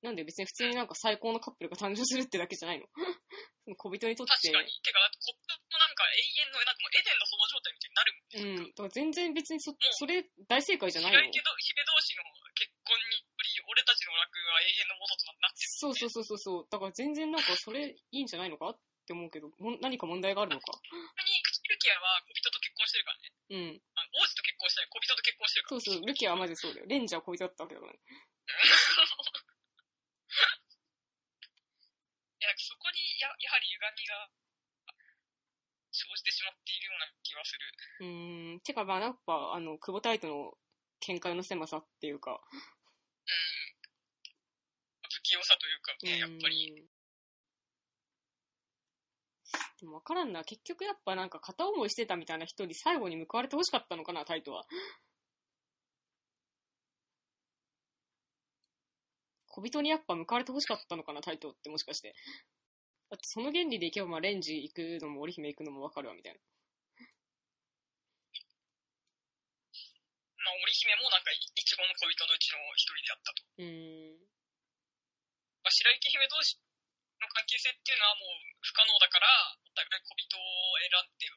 なんで別に普通になんか最高のカップルが誕生するってだけじゃないの？その小人にとって確、かに。てか、だってこっちもなんか永遠の、なんかもうエデンのその状態みたいになるもん。うん。だから全然別にそ、それ大正解じゃないの？白雪ど姫同士の結婚により、俺たちの楽は永遠の元となってる。そうそうそうそうそう。だから全然なんかそれいいんじゃないのかって思うけど、もん何か問題があるのか？ちなみに、口ルキアは小人と結婚してるからね。うん。そうそう、ルキアはマジそうだよ。レンジャー小人だったわけだからね。いや、そこにや、やはり歪みが生じてしまっているような気がする。うーん。てかまあやっぱ、あの、久保タイトの見解の狭さっていうか、うん。不器用さというかね、やっぱり。うんでも分からんな。結局やっぱなんか片思いしてたみたいな人に最後に報われてほしかったのかな、タイトは。小人にやっぱ報われてほしかったのかな、タイトってもしかして。だってその原理でいけば、まあ、レンジ行くのも織姫行くのも分かるわ、みたいな。まあ、織姫もなんか、いいちごの恋人のうちの一人であったと。うーん。まあ、白雪姫同士の関係性っていうのはもう不可能だから、お互い小人を選んで、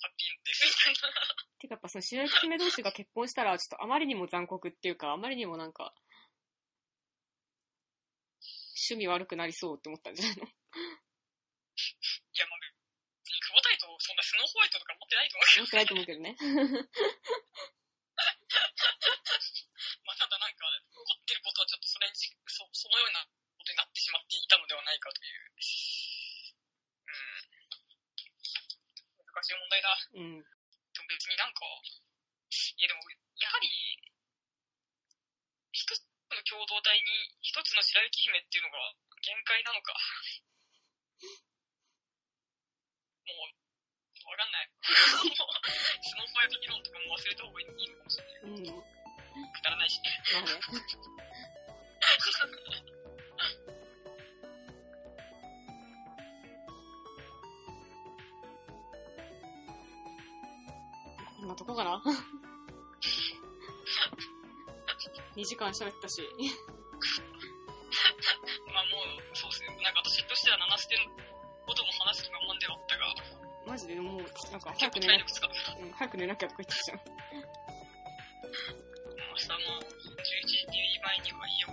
ハッピーエンドです、みたいな。てかやっぱその白雪姫同士が結婚したら、ちょっとあまりにも残酷っていうか、あまりにもなんか、趣味悪くなりそうって思ったんじゃないの？いや、まあ、別に久保タイト、そんなスノーホワイトとか持ってないと思うけど思ってないと思うけどね。まあ、ただなんか、起こってることはちょっとそれにちそ、そのようなことになってしまっていたのではないかという。うん。難しい問題だ。うん。でも別になんか、いやでも、やはり、一つの共同体に一つの白雪姫っていうのが限界なのか。もう、わかんない。スノーホワイト議論とかも忘れた方がいいのかもしれない。うん。くだらないし。まあね。こんなとこかな ?2 時間喋ったし。まあもう、そうですね。なんか私としては七捨てのことも話す気がもんではあったが、マジでもう、なんか早く寝な体力使う。うん、早く寝なきゃとか言ってたじゃん。明日も11時前には家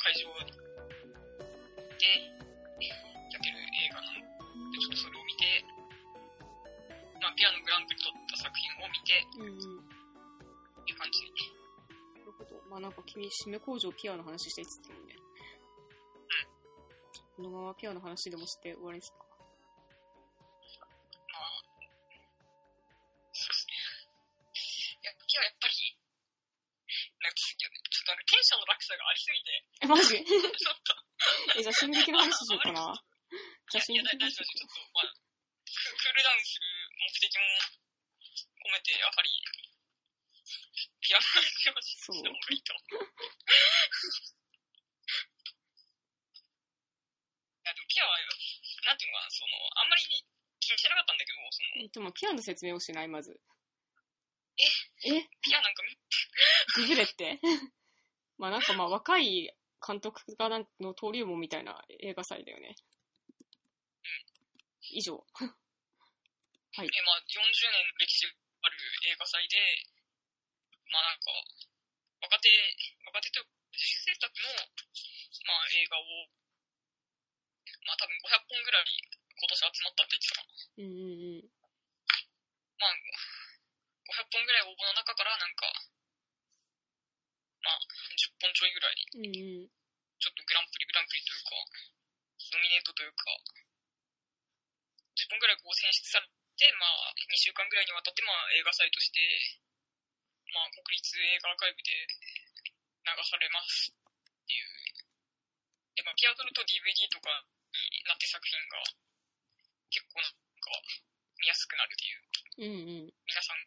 会場で、やってる映画なので、ちょっとそれを見て、まあ、ピアノグランプリ取った作品を見て、うんうん。っていう感じ。なるほど。まあなんか君、締め工場ピアの話していつってもんね。このままピアの話でもして終わりですか？マジ？え、じゃあ進撃の話しようかな。じゃあ進撃の話大丈夫、ちょっと、まあ、ククールダウンする目的も込めて、やはり、ピアノの話をしてもいいと。いや、でもピアは、なんていうのかな、その、あんまり気にしてなかったんだけど、その、えでもピアの説明をしない、まず。え？え？ピアなんか見 ググれって？まあなんかまあ若い監督がなんの登竜門みたいな映画祭だよね。以上。え、まあ、40年の歴史ある映画祭で、まあなんか、若手、若手というか、主制作の、まあ映画を、まあ多分500本ぐらい今年集まったって言ってたかな。うんうんうん。まあ、500本ぐらい応募の中からなんか、まあ、10本ちょいぐらい。ちょっとグランプリ、グランプリというか、ノミネートというか、10本ぐらいこう選出されて、まあ、2週間ぐらいにわたって、まあ、映画祭として、まあ、国立映画アーカイブで流されますっていう。で、まあ、ピアトルと DVD とかになって作品が結構なんか見やすくなるっていう。うんうん。皆さん、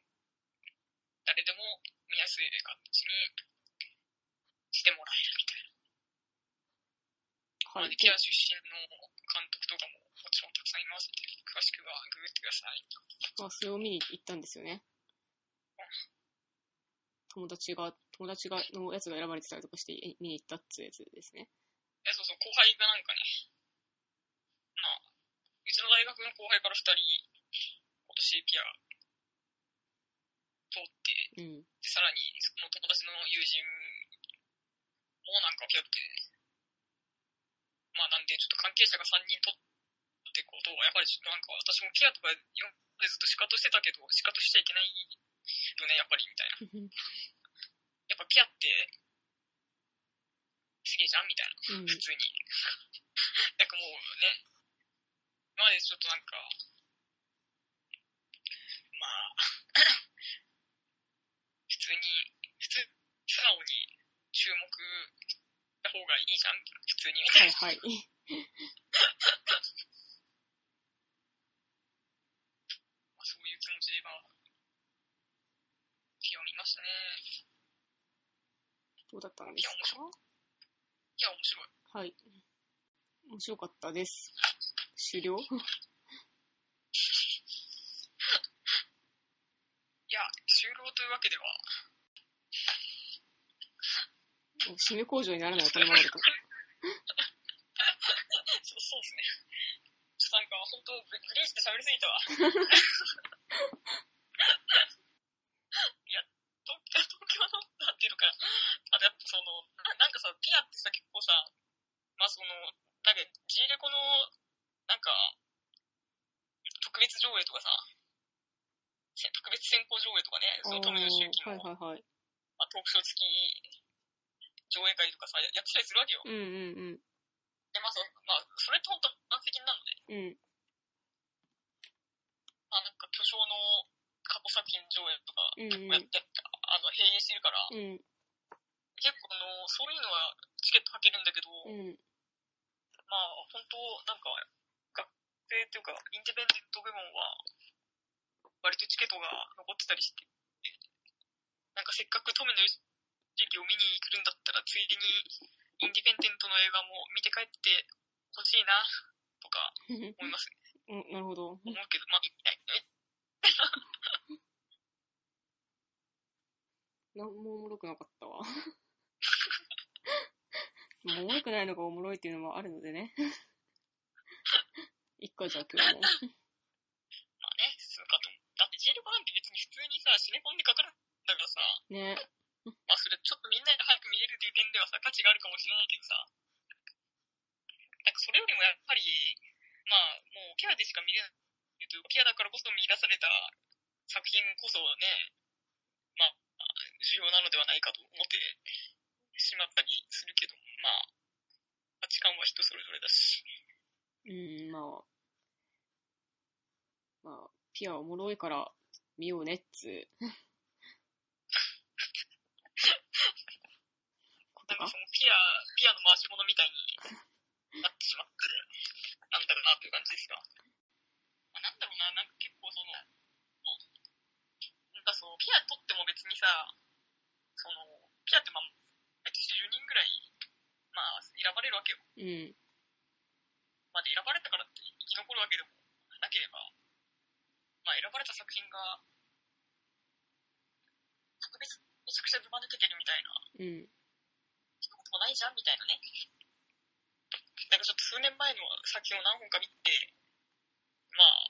誰でも見やすい感じにしてもらえるみたいな。はいまあで。ピア出身の監督とかももちろんたくさんいますので、詳しくはググってください。まあ、それを見に行ったんですよね。友達が、友達が、のやつが選ばれてたりとかしてえ見に行ったってやつですね。え、そうそう、後輩がなんかね、まあ、うちの大学の後輩から二人、今年ピア通って、うん。でさらにその友達の友人もなんかピアって、まあなんでちょっと関係者が3人取ってことは、やっぱりちょっとなんか私もピアとか今までずっと仕方してたけど、仕方しちゃいけないよね、やっぱりみたいな。やっぱピアって、すげえじゃんみたいな。うん。普通に。なんかもうね、今までちょっとなんか、まあ、普通に、普通、素直に注目した方がいいじゃん普通にみたいな。はいはい。まあ、そういう気持ちで、まあ、ピアを見ましたね。どうだったんですか？いや、面白い。はい。面白かったです。終了？いや、終了というわけでは、締め工場にならないお金もあると。そうそうですね。ちょっとなんか、本当ブブリーチで喋りすぎたわ。いや、東東京の、なんていうのかな、あとやっぱその、ななんかさ、ピアってさ、結構さ、まあその、なんか、G レコの、なんか、特別上映とかさ、せ特別先行上映とかね、その富野周期の、はいはいはい。まあ、トークショー付き上映会とかさ、ややってたりするわけよ。うんうんで、まあ、そまあ、それって本当満席になるのね。うん。うん。まあ、なんか巨匠の過去作品上映とかうん結構やって、あの、閉園してるから、うん。結構あの、そういうのはチケット履けるんだけど、うん。まあ、本当なんか、学生っていうか、インディペンデント部門は、割とチケットが残ってたりして、なんかせっかく富野義行を見に来るんだったら、ついでに、インディペンデントの映画も見て帰ってほしいな、とか思いますね。うんなるほど。思うけど、まあ、ええ なんもおもろくなかったわ。もうおもろくないのがおもろいっていうのもあるのでね。いっか、じゃあ今日も。まあね、そうかと思う。だって、ジールコなんて別に普通にさ、シネコンでかかるんだからさ、ね。まあそれちょっとみんなが早く見れるという点ではさ、価値があるかもしれないけどさ、なんかそれよりもやっぱり、まあもうピアでしか見れないというか、ピアだからこそ見出された作品こそね、まあ、重要なのではないかと思ってしまったりするけど、まあ、価値観は人それぞれだし、うん、まあ。まあ、ピアおもろいから見ようねっつう。ことかそのピア、ピアの回し物みたいになってしまって、なんだろうなという感じですが。まあ、なんだろうな、なんか結構その、なんかその、ピア取っても別にさ、その、ピアってまあ、毎年10人ぐらい、まあ、選ばれるわけよ。うん。まあ、で選ばれたからって生き残るわけでもなければ、まあ、選ばれた作品が、特別めちゃくちゃずば抜けてるみたいな、うん。ないじゃんみたいなね。なんかちょっと数年前の作品を何本か見て、まあ、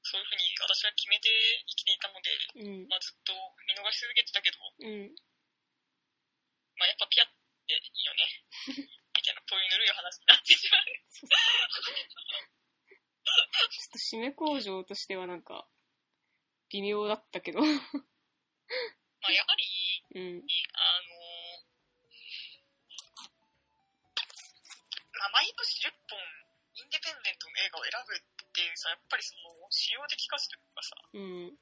そういうふうに私は決めて生きていたので、うん。まあずっと見逃し続けてたけど、うん。まあやっぱピアっていいよね。みたいな、そういうぬるい話になってしまう。ちょっと締め工場としてはなんか、微妙だったけど。まあやはり、うん。あの毎年10本インディペンデントの映画を選ぶっていにさ、やっぱりその、使用的価値というかさ、うん。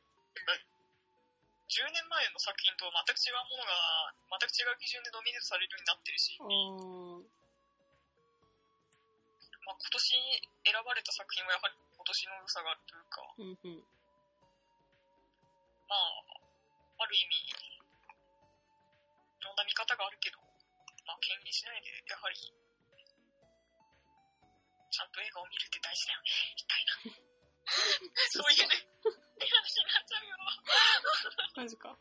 10年前の作品と全く違うものが、全く違う基準でノミネートされるようになってるし、まあ、今年選ばれた作品はやはり今年の良さがあるというか、うんうん。まあ、ある意味、いろんな見方があるけど、まあ、敬遠しないで、やはり、ちゃんと映画を見るって大事だよね、みたいな。そういうね、話になっちゃうよ。マジか。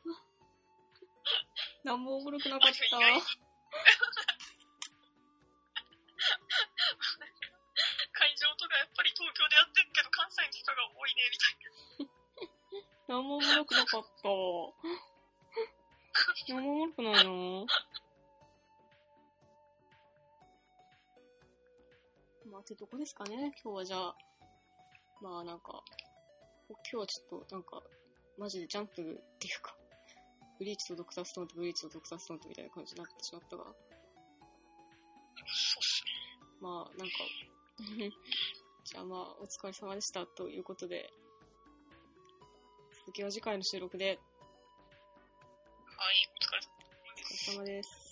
なんもおもろくなかった。会場とかやっぱり東京でやってるけど関西の人が多いね、みたいな。なんもおもろくなかった。なんもおもろくないなまあ、ってとこですかね、今日はじゃあ。まあなんか、今日はちょっとなんか、マジでジャンプっていうか、ブリーチとドクターストーンとブリーチとドクターストーンとみたいな感じになってしまったが、そうっすね。まあなんか、じゃあまあお疲れ様でしたということで、続きは次回の収録ではい、お疲れ様お疲れ様です。